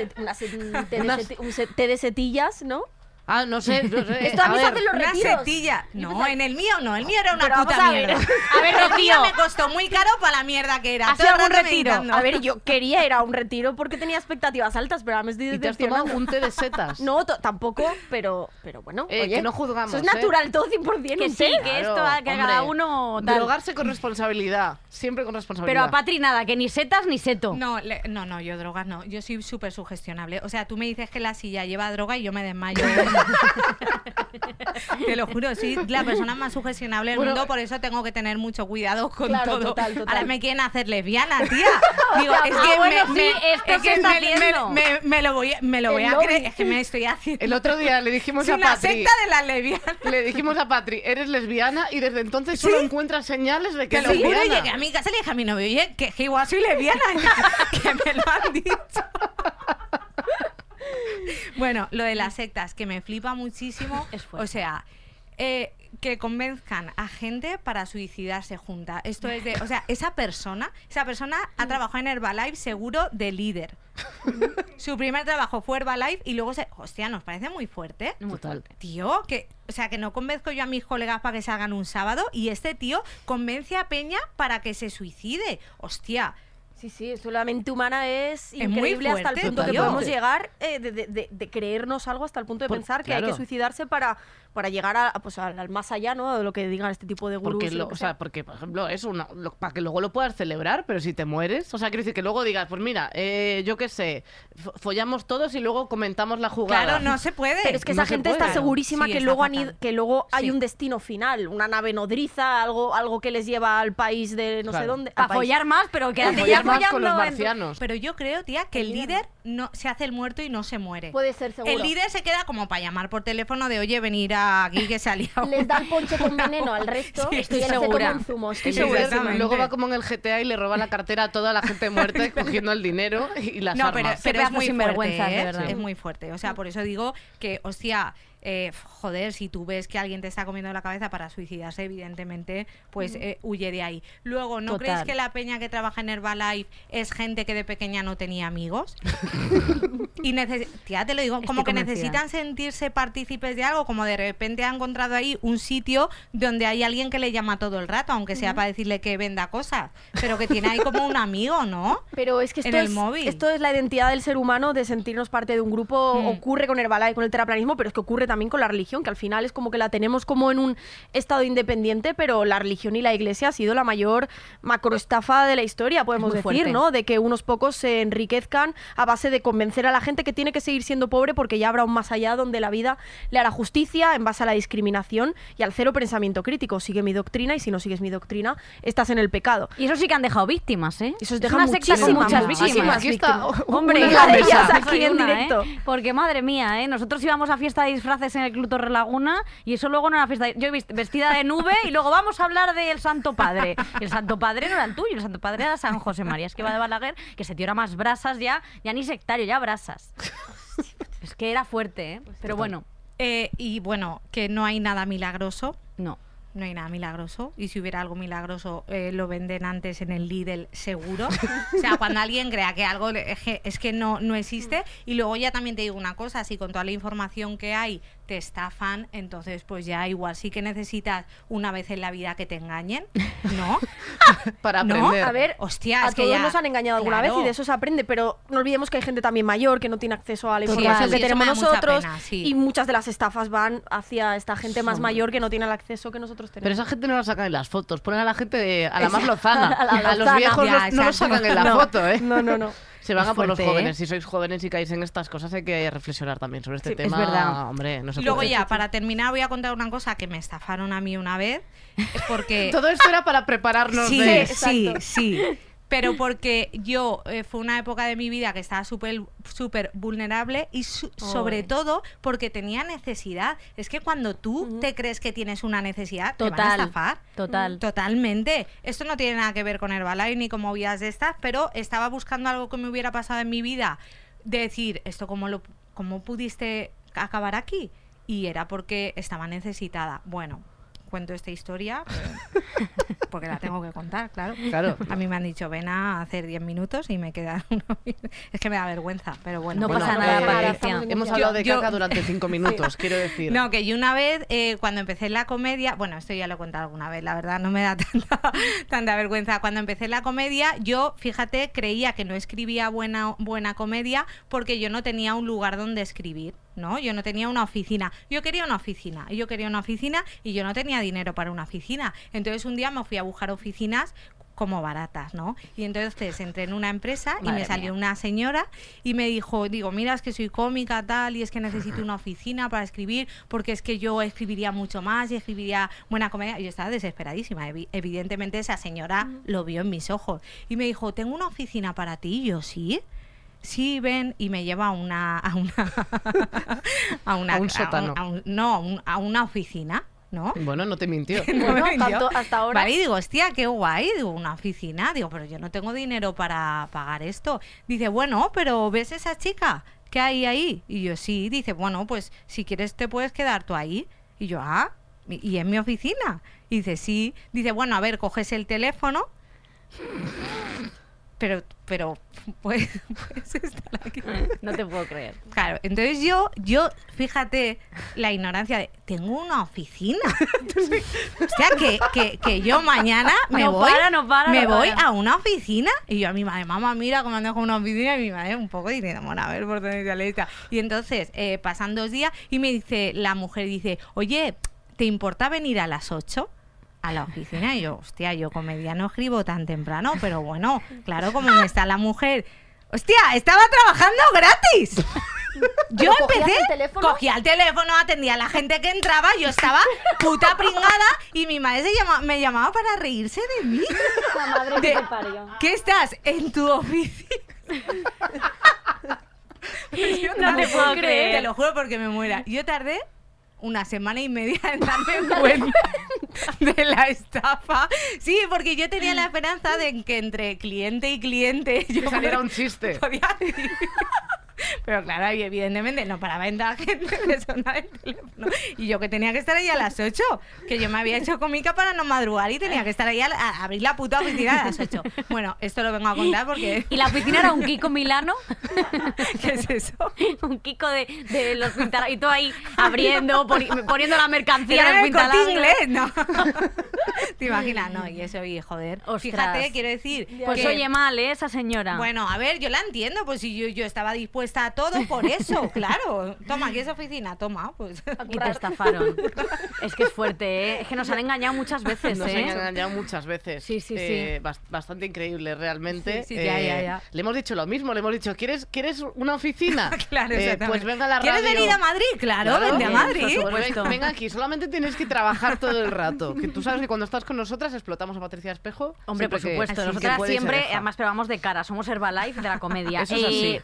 un set- té de setillas, ¿no? Ah, no sé. no sé. Esto a mí se hacen los una retiros. setilla. No, en el mío no. El mío era una Pero vamos puta a ver. mierda. A ver, el mío Rocío. me costó muy caro para la mierda que era. ¿Has Todo ido a algún retiro? A ver, yo quería ir a un retiro porque tenía expectativas altas, pero ahora me estoy Y te has tomado un té de setas. No, tampoco, pero, pero bueno. Eh, oye, que no juzgamos, Eso es ¿eh? natural, todo 100% Que sí, que esto, que hombre. cada uno tal. Drogarse con responsabilidad. Siempre con Pero responsabilidad. a Patri nada, que ni setas ni seto. No, le- no, no, yo drogas no. Yo soy súper sugestionable. O sea, tú me dices que la silla lleva droga y yo me desmayo. Te lo juro, soy la persona más sugestionable del Bueno, mundo, por eso tengo que tener mucho cuidado con Claro, todo. total, total. Ahora me quieren hacer lesbiana, tía. Digo, es que me, lo voy, a- me lo voy a creer. Es que me estoy haciendo. El otro día le dijimos Soy a una Patri. secta de las lesbianas. Le dijimos a Patri, eres lesbiana y desde entonces solo encuentras señales de que Te lo juro, llegué a mi casa y le dije a mi novio, oye, que, que igual soy lesbiana, que me lo han dicho. bueno, lo de las sectas, que me flipa muchísimo. Es fuerte. o sea, eh, que convenzcan a gente para suicidarse junta. Esto es de, o sea, esa persona, esa persona ha trabajado en Herbalife seguro de líder. Su primer trabajo fue Herbalife y luego se, hostia, nos parece muy fuerte. Total. Tío, que, o sea, que no convenzco yo a mis colegas para que salgan un sábado y este tío convence a Peña para que se suicide. Hostia, Sí, sí, eso la mente humana es increíble hasta el punto que podemos llegar eh, de, de- de- de creernos algo hasta el punto de Por- pensar que hay que suicidarse para, para llegar a, pues, al, al más allá, ¿no? De lo que digan este tipo de gurús. Porque, lo- lo que o sea, sea. porque, por ejemplo, es una, lo- para que luego lo puedas celebrar, pero si te mueres, o sea, quiero decir que luego digas, pues mira, eh, yo qué sé, fo- follamos todos y luego comentamos la jugada. claro, no se puede. Pero es que no esa gente puede. está segurísima Sí, que está luego, han ido- que luego hay Sí. un destino final, una nave nodriza, algo, algo que les lleva al país de no sé dónde. país. follar más, pero ya follar más con los en- marcianos. Pero yo creo, tía, que el El líder no se hace el muerto y no se muere. Puede ser, seguro. el líder se queda como para llamar por teléfono de, oye, venir aquí que se ha liado". Les da el ponche con veneno al resto Sí, y estoy él se segura. toma un zumo. estoy El Sí, segura. líder exactamente. luego va como en el GTA y le roba la cartera a toda la gente muerta cogiendo el dinero y las No, pero, armas. pero es muy fuerte, de ¿eh? verdad. Es muy fuerte. O sea, por eso digo que, hostia, eh, joder, si tú ves que alguien te está comiendo la cabeza para suicidarse, evidentemente, pues eh, huye de ahí. Luego, ¿no Total. creéis que la peña que trabaja en Herbalife es gente que de pequeña no tenía amigos? y tía, te lo digo, Estoy como que convencida. necesitan sentirse partícipes de algo, como de repente ha encontrado ahí un sitio donde hay alguien que le llama todo el rato, aunque sea para decirle que venda cosas, pero que tiene ahí como un amigo, ¿no? Pero es que En esto, el es, móvil. esto es la identidad del ser humano de sentirnos parte de un grupo. Mm. Ocurre con Herbalife, con el terraplanismo, pero es que ocurre también con la religión, que al final es como que la tenemos como en un estado independiente, pero la religión y la iglesia ha sido la mayor macroestafa de la historia, podemos decir, fuerte. ¿no? De que unos pocos se enriquezcan a base de convencer a la gente que tiene que seguir siendo pobre porque ya habrá un más allá donde la vida le hará justicia en base a la discriminación y al cero pensamiento crítico. Sigue mi doctrina y si no sigues mi doctrina, estás en el pecado. Y eso sí que han dejado víctimas, ¿eh? Eso es deja una secta con muchísimas, muchas víctimas. Aquí está. Hombre, Una de ellas aquí en una, directo. ¿eh? Porque madre mía, ¿eh? Nosotros íbamos a fiesta de disfraces en el Club Torre Laguna y eso luego no era fiesta. Yo vestida de nube y luego vamos a hablar del Santo Padre. El Santo Padre no era el tuyo, el Santo Padre era San José María Esquiva de Balaguer, que se dio era más brasas ya, ya ni sectario, ya brasas. Es que era fuerte, ¿eh? Pero bueno, Eh, y bueno, que no hay nada milagroso. no. No hay nada milagroso. Y si hubiera algo milagroso, eh, lo venden antes en el Lidl seguro. o sea, cuando alguien crea que algo le- es que, es que no, no existe. Y luego ya también te digo una cosa, si con toda la información que hay te estafan, entonces pues ya igual sí que necesitas una vez en la vida que te engañen. ¿No? Para ¿No? aprender. A ver, Hostia, a es que todos ya- nos han engañado alguna claro. vez y de eso se aprende, pero no olvidemos que hay gente también mayor que no tiene acceso a la información Sí, que tenemos nosotros pena, sí. y muchas de las estafas van hacia esta gente más mayor que no tiene el acceso que nosotros tenemos. Pero esa gente no la sacan en las fotos, ponen a la gente de- a la más lozana. A la a los viejos Ya, los- no los exacto. sacan en la No. foto, ¿eh? No, no, no. Se van Es a por los ¿eh? jóvenes. Si sois jóvenes y caéis en estas cosas, hay que reflexionar también sobre este Sí, es tema. verdad. Hombre, no se Y luego puede. ya, para terminar, voy a contar una cosa que me estafaron a mí una vez. Porque Todo esto era para prepararnos Sí, de... sí, Exacto. sí. Pero porque yo eh, fue una época de mi vida que estaba súper súper vulnerable y su- sobre todo porque tenía necesidad. Es que cuando tú te crees que tienes una necesidad, te van a Total. estafar. Total. Totalmente. Esto no tiene nada que ver con Herbalife ni con movidas de estas, pero estaba buscando algo que me hubiera pasado en mi vida. De decir, ¿esto cómo, lo, cómo pudiste acabar aquí? Y era porque estaba necesitada. Bueno, cuento esta historia pero- porque la tengo que contar, claro. Claro. A mí me han dicho, ven a hacer 10 minutos y me quedan Es que me da vergüenza, pero bueno. No Bueno, pasa eh, nada, Patricia. en Hemos hablado de yo- caca durante cinco minutos, quiero decir. No, que yo una vez, eh, cuando empecé la comedia, bueno, esto ya lo he contado alguna vez, la verdad, no me da tanta, tanta vergüenza. Cuando empecé la comedia, yo, fíjate, creía que no escribía buena, buena comedia porque yo no tenía un lugar donde escribir. ¿No? Yo no tenía una oficina. Yo quería una oficina. Y yo quería una oficina y yo no tenía dinero para una oficina. Entonces un día me fui a buscar oficinas como baratas, ¿no? Y entonces entré en una empresa y me salió mía. una señora y me dijo, digo, mira, es que soy cómica tal y es que necesito una oficina para escribir porque es que yo escribiría mucho más y escribiría buena comedia. Y yo estaba desesperadísima. Evi- evidentemente esa señora lo vio en mis ojos y me dijo, tengo una oficina para ti. Y yo, sí. Sí, ven, y me lleva a una. A, una, a, una, A un sótano. a un- no, a un- a una oficina, ¿no? Bueno, no te mintió. No Bueno, tanto- hasta ahora- Vale, y digo, hostia, qué guay, digo, una oficina. Digo, pero yo no tengo dinero para pagar esto. Dice, bueno, pero ¿ves esa chica que hay ahí? Y yo, sí. Dice, bueno, pues si quieres te puedes quedar tú ahí. Y yo, ah, y y en mi oficina. Y dice, sí. Dice, bueno, a ver, coges el teléfono. Pero, pero, pues, puedes estar aquí. No te puedo creer. Claro, entonces yo, yo, fíjate la ignorancia de, tengo una oficina. o sea, que, que, que yo mañana me No voy, para, no para, me no voy para. a una oficina y yo a mi madre, mamá, mira cómo han dejado una oficina y mi madre un poco diciendo, bueno, a ver por dónde. Y entonces eh, pasan dos días y me dice, la mujer dice, oye, ¿te importa venir a las 8? A la oficina y yo, hostia, yo comedia no escribo tan temprano, pero bueno, claro, como me está la mujer. Hostia, estaba trabajando gratis. Yo ¿Pero cogías empecé, el teléfono? cogía el teléfono, atendía a la gente que entraba, yo estaba puta pringada y mi madre se llama- me llamaba para reírse de mí. La madre De- ¿Qué estás? En tu oficina. Yo No te puedo creer. Te lo juro porque me muera. Yo tardé una semana y media en darme cuenta de la estafa. Sí, porque yo tenía la esperanza de que entre cliente y cliente yo saliera un chiste. podía decir- Pero claro, evidentemente no paraba de entrar gente que sonaba el teléfono. Y yo que tenía que estar ahí a las 8, que yo me había hecho cómica para no madrugar y tenía que estar ahí a, la- a abrir la puta oficina a las 8. Bueno, esto lo vengo a contar porque... Y la oficina era un Kiko Milano. ¿Qué es eso? un Kiko de, de los pintar y todo ahí abriendo, poni- poniendo la mercancía en el pintalabios. inglés, ¿no? ¿Te imaginas? No, y eso, y joder. Ostras. Fíjate, quiero decir. Pues que- oye mal, ¿eh? Esa señora. Bueno, a ver, yo la entiendo, pues si yo, yo estaba dispuesta a todo por eso, claro. Toma, aquí es oficina, toma, pues. y te estafaron. es que es fuerte, ¿eh? Es que nos han engañado muchas veces, Nos han ¿eh? engañado muchas veces. Sí, sí, sí. Eh, bas- bastante increíble, realmente. Sí, sí, ya, Eh, ya, ya. Le hemos dicho lo mismo, le hemos dicho, ¿quieres, ¿quieres una oficina? Claro, Eh, exactamente. Pues venga a la ¿Quieres radio. venir a Madrid? Claro, Claro, vente a Madrid. por Pues supuesto. ven- venga aquí, solamente tienes que trabajar todo el rato. Que tú sabes que cuando estás con nosotras explotamos a Patricia Espejo. Hombre, por supuesto. que Nosotras siempre, además, pero vamos de cara. Somos Herbalife de la comedia. Eso es Eh, así.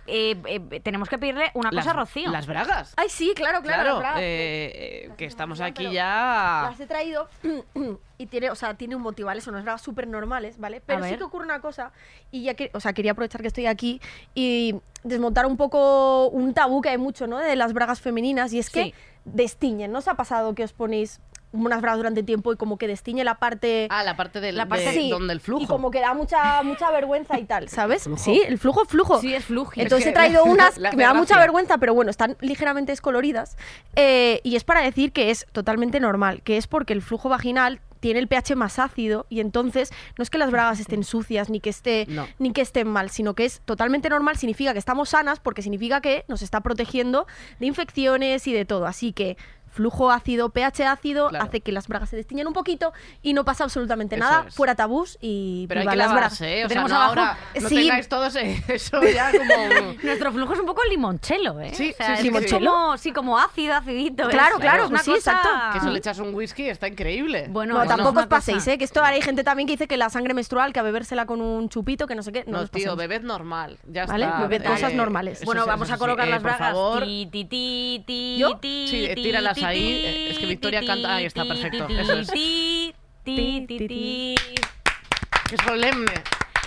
Tenemos que pedirle una las, cosa a Rocío. Las bragas. Ay, sí, claro, claro. Claro, eh, que estamos aquí ya. Las he traído y tiene, o sea, tiene un motivo, ¿vale? Son unas bragas súper normales, ¿vale? Pero sí que ocurre una cosa y ya que, o sea, quería aprovechar que estoy aquí y desmontar un poco un tabú que hay mucho, ¿no? De las bragas femeninas y es que destiñen. ¿No os ha pasado que os ponéis unas bragas durante tiempo y como que destiñe la parte Ah, la parte del La parte- de- Sí, donde el flujo. Y como que da mucha, mucha vergüenza y tal, ¿sabes? ¿Flujo? Sí, el flujo, flujo. Sí, es fluji. Entonces Es he traído unas que me da mucha vergüenza, pero bueno, están ligeramente descoloridas. Eh, y es para decir que es totalmente normal, que es porque el flujo vaginal tiene el pH más ácido y entonces no es que las bragas estén sucias ni que esté No. ni que estén mal, sino que es totalmente normal, significa que estamos sanas porque significa que nos está protegiendo de infecciones y de todo. Así que flujo ácido, pH ácido Claro. hace que las bragas se destiñen un poquito y no pasa absolutamente Eso nada, es. fuera tabús y Pero hay que las lavarse, bragas. ¿eh? O sea, tenemos no abajo. ahora no Sí. tengáis todos eso ya como... Nuestro flujo es un poco limonchelo, ¿eh? Sí, O sea, sí, sí, es limonchelo. como, sí, como ácido, acidito. es- Claro, claro, es una sí, cosa- exacto. Que eso le echas un whisky está increíble. Bueno, No, tampoco os paséis, ¿eh? Que esto ahora hay gente también que dice que la sangre menstrual, que a bebérsela con un chupito, que no sé qué. No, No, os tío, bebed normal. Ya Vale, está. bebed Eh, cosas normales. Bueno, vamos a colocar las por bragas. favor. Ti, ti, ti, ti, ¿Yo? ti, Sí, eh, ahí. Eh, es que Victoria canta- ahí está, perfecto, eso es. ti, ti, ti, ti. Qué solemne.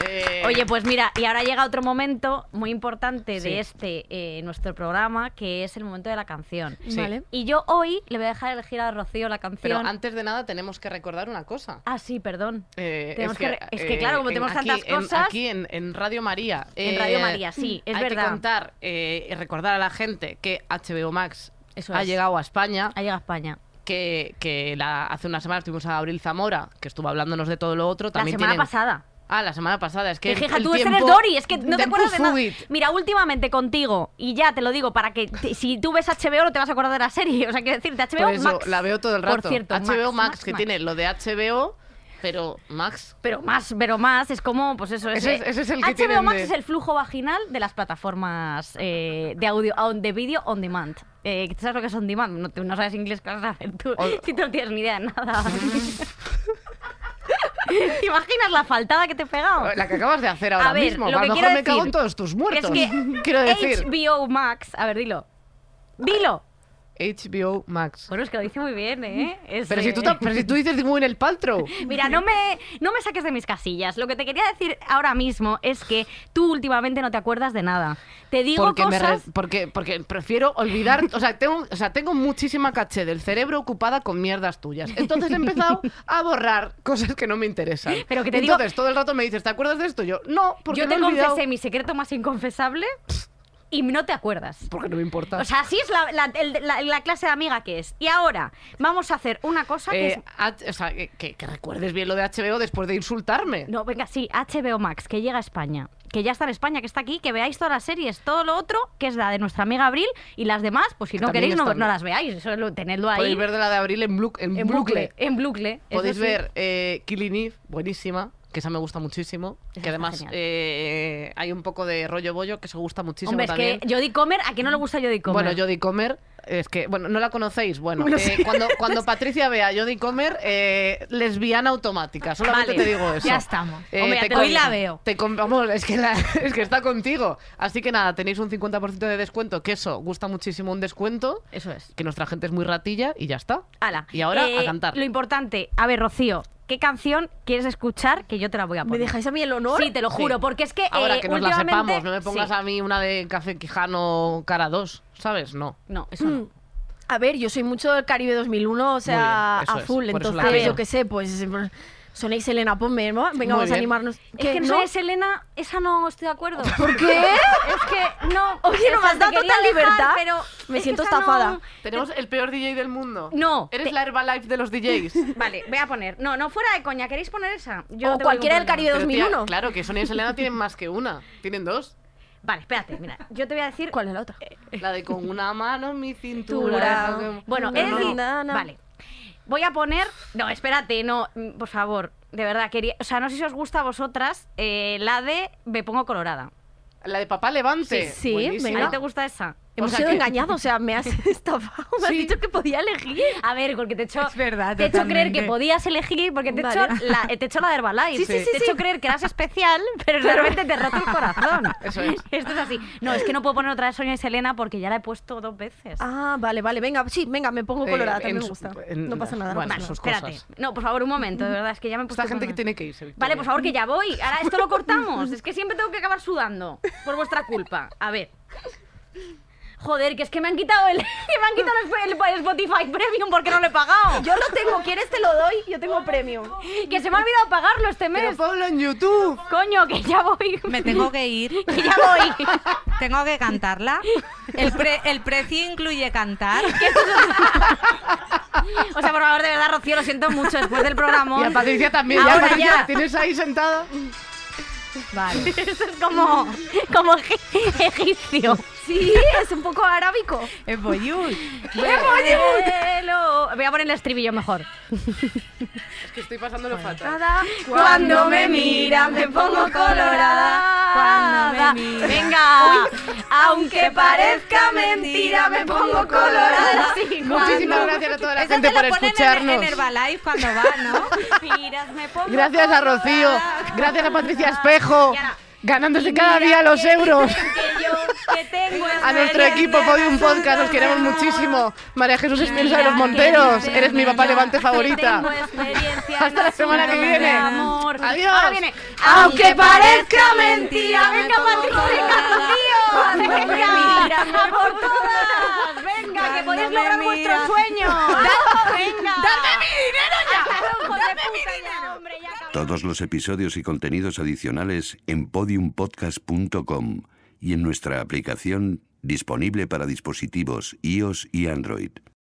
Eh, Oye, pues mira, y ahora llega otro momento muy importante Sí. de este, eh, nuestro programa, que es el momento de la canción. Sí. Vale. Y yo hoy le voy a dejar elegir a Rocío la canción. Pero antes de nada tenemos que recordar una cosa. Ah, sí, perdón. Eh, Tenemos que es que, claro, como en- tenemos aquí, tantas en- cosas- aquí en, en Radio María. En Radio María, sí, es hay verdad. que contar eh, y recordar a la gente que HBO Max Eso ha es. llegado a España. Ha llegado a España. Que, que la- hace una semana tuvimos a Abril Zamora, que estuvo hablándonos de todo lo otro. La semana tienen- pasada. Ah, la semana pasada. Es que Que el- el tú eres tiempo- Dori, es que no te acuerdas de nada. Mira, últimamente contigo, y ya te lo digo, para que te- si tú ves HBO no te vas a acordar de la serie. O sea, quiero decirte, HBO Por eso Max. la veo todo el rato. Por cierto, HBO Max, Max, que Max. tiene lo de HBO, pero Max. Pero más, pero más, es como, pues eso. Ese es- ese es el que HBO Max de- es el flujo vaginal de las plataformas eh, de audio, on- de vídeo on demand. Eh, ¿tú ¿Sabes lo que es on demand? No, tú no sabes inglés, ¿qué vas a hacer tú? O- Si tú no tienes ni idea de nada. ¿Te imaginas la faltada que te he pegado? La que acabas de hacer ahora A ver, mismo. lo a lo mejor me cago en todos tus muertos. Es que Quiero decir, HBO Max, a ver, dilo. Dilo. HBO Max. Bueno, es que lo dice muy bien, ¿eh? Es, Pero si, tú, pero si tú dices muy en el paltro. Mira, no me, no me saques de mis casillas. Lo que te quería decir ahora mismo es que tú últimamente no te acuerdas de nada. Te digo Porque, re- cosas... porque, porque prefiero olvidar. O sea, tengo, o sea, tengo muchísima caché del cerebro ocupada con mierdas tuyas. Entonces he empezado a borrar cosas que no me interesan. Pero que te digo- Entonces todo el rato me dices, ¿te acuerdas de esto? Yo, no, porque Yo te he confesé mi secreto más inconfesable y no te acuerdas. Porque no me importa. O sea, así es la, la- el- la- la clase de amiga que es. Y ahora vamos a hacer una cosa que Eh, es... H- o sea, que, que- que recuerdes bien lo de HBO después de insultarme. No, venga, sí, HBO Max, que llega a España. Que ya está en España, que está aquí, que veáis todas las series, todo lo otro, que es la de nuestra amiga Abril, y las demás, pues si no También queréis, no, están- no las veáis, eso lo- tenedlo ahí. Podéis ver de la de abril en, blu- en en bucle. bucle. En bucle. eso Podéis sí. ver eh, Killing Eve, buenísima, que esa me gusta muchísimo. Que además eh, hay un poco de rollo bollo que se gusta muchísimo Hombre, es también. que Jodie Comer, ¿a quién no le gusta Jodie Comer? Bueno, Jodie Comer, es que, bueno, no la conocéis. Bueno, eh, cuando, cuando Patricia vea a Jodie Comer, eh, lesbiana automática. Solamente Vale, te digo eso. ya estamos. Hombre, ya te digo. la veo. te vamos, es que, la- es que está contigo. Así que nada, tenéis un 50% de descuento, que eso gusta muchísimo un descuento. Eso es. Que nuestra gente es muy ratilla y ya está. Ala. Y ahora Eh, a cantar. Lo importante, a ver, Rocío, ¿qué canción quieres escuchar? Que yo te la voy a ¿Me poner. dejáis a mí el honor? Sí, te lo juro, porque es que Ahora eh, que nos la sepamos, no me pongas Sí. a mí una de Café Quijano cara 2, ¿sabes? No. No, eso no. Mm. A ver, yo soy mucho del Caribe 2001, o sea, a full. Entonces, yo qué sé, pues. Sonéis Elena, ponme, ¿no? Venga, Muy vamos a animarnos. Es ¿Qué, que no? no es Elena, esa no estoy de acuerdo. ¿Por qué? Es que no. Oye, no me has dado total dejar, libertad. pero Me siento estafada. Tenemos el peor DJ del mundo. No, Eres te- la Herbalife de los DJs. Vale, voy a poner. No, no fuera de coña. ¿Queréis poner esa? O cualquiera del Caribe problema. Pero, tía, 2001. claro, que Sonia y Selena tienen más que una. Tienen dos. Vale, espérate, mira. Yo te voy a decir. ¿Cuál es la otra? La de con una mano en mi Cintura. Bueno, No, es decir, vale. Voy a poner. No, espérate, no, mm, por favor. De verdad, quería. O sea, no sé si os gusta a vosotras eh, la de Me pongo colorada. La de Papá Levante. Sí, sí, Buenísima. venga. ¿A ti te gusta esa? Hemos sea sido que- engañados, o sea, me has estafado. Me has Sí. dicho que podía elegir. A ver, porque te he hecho, Es verdad, te he hecho creer que podías elegir, porque te he, Vale. hecho la, te he hecho la de Herbalife. Sí, sí, sí, te he hecho creer que eras especial, pero realmente te he roto el corazón. Eso es. Esto es así. No, es que no puedo poner otra de Sonia y Selena porque ya la he puesto dos veces. Ah, vale, vale, venga, sí, venga, me pongo Eh, colorada, también me gusta. en- no pasa nada. no bueno, sus nada. Espérate. cosas. No, por favor, un momento, de verdad, es que ya me he puesto Esta gente que tiene que irse. Victoria. Vale, por favor, que ya voy. Ahora esto lo cortamos. Es que siempre tengo que acabar sudando. Por vuestra culpa. A ver. Joder, que es que me han quitado el, que me han quitado el, el Spotify Premium porque no lo he pagado. Yo lo tengo, ¿quieres te lo doy? Yo tengo premium. Que se me ha olvidado pagarlo este Pero mes. ponlo en YouTube. Coño, que ya voy. Me tengo que ir. Que ya voy. Tengo que cantarla. El, pre- el precio incluye cantar. O sea, por favor, de verdad, Rocío, lo siento mucho después del programa. Y a Patricia también. ya, Ahora Patricia, ya. tienes ahí sentada. Vale. Esto es como, como egi- egipcio. Sí, es un poco arábico. Es. Cielo. Voy a poner el estribillo mejor. Es que estoy pasándolo fatal. Cuando me mira me pongo colorada. Cuando me mira. Venga, aunque parezca mentira me pongo colorada. Sí, Muchísimas gracias a toda la Eso gente te por lo ponen en- escucharnos. En, Herbalife cuando va, ¿no? Miras, me pongo Gracias a Rocío, gracias a Patricia Espejo, Y ahora- ganándose cada día los euros. Que yo que tengo A nuestro equipo Podium Podcast, os queremos muchísimo. María Jesús Espinosa de los Monteros, eres mi papá levante favorita. Hasta la semana que viene. Adiós. Ahora viene. Aunque parezca mentira, Venga, Patricia, tío. Venga, a por todas. Venga, que podéis lograr vuestro sueño. Venga. ¡Dame mi dinero ya! Todos los episodios y contenidos adicionales en podiumpodcast.com y en nuestra aplicación disponible para dispositivos iOS y Android.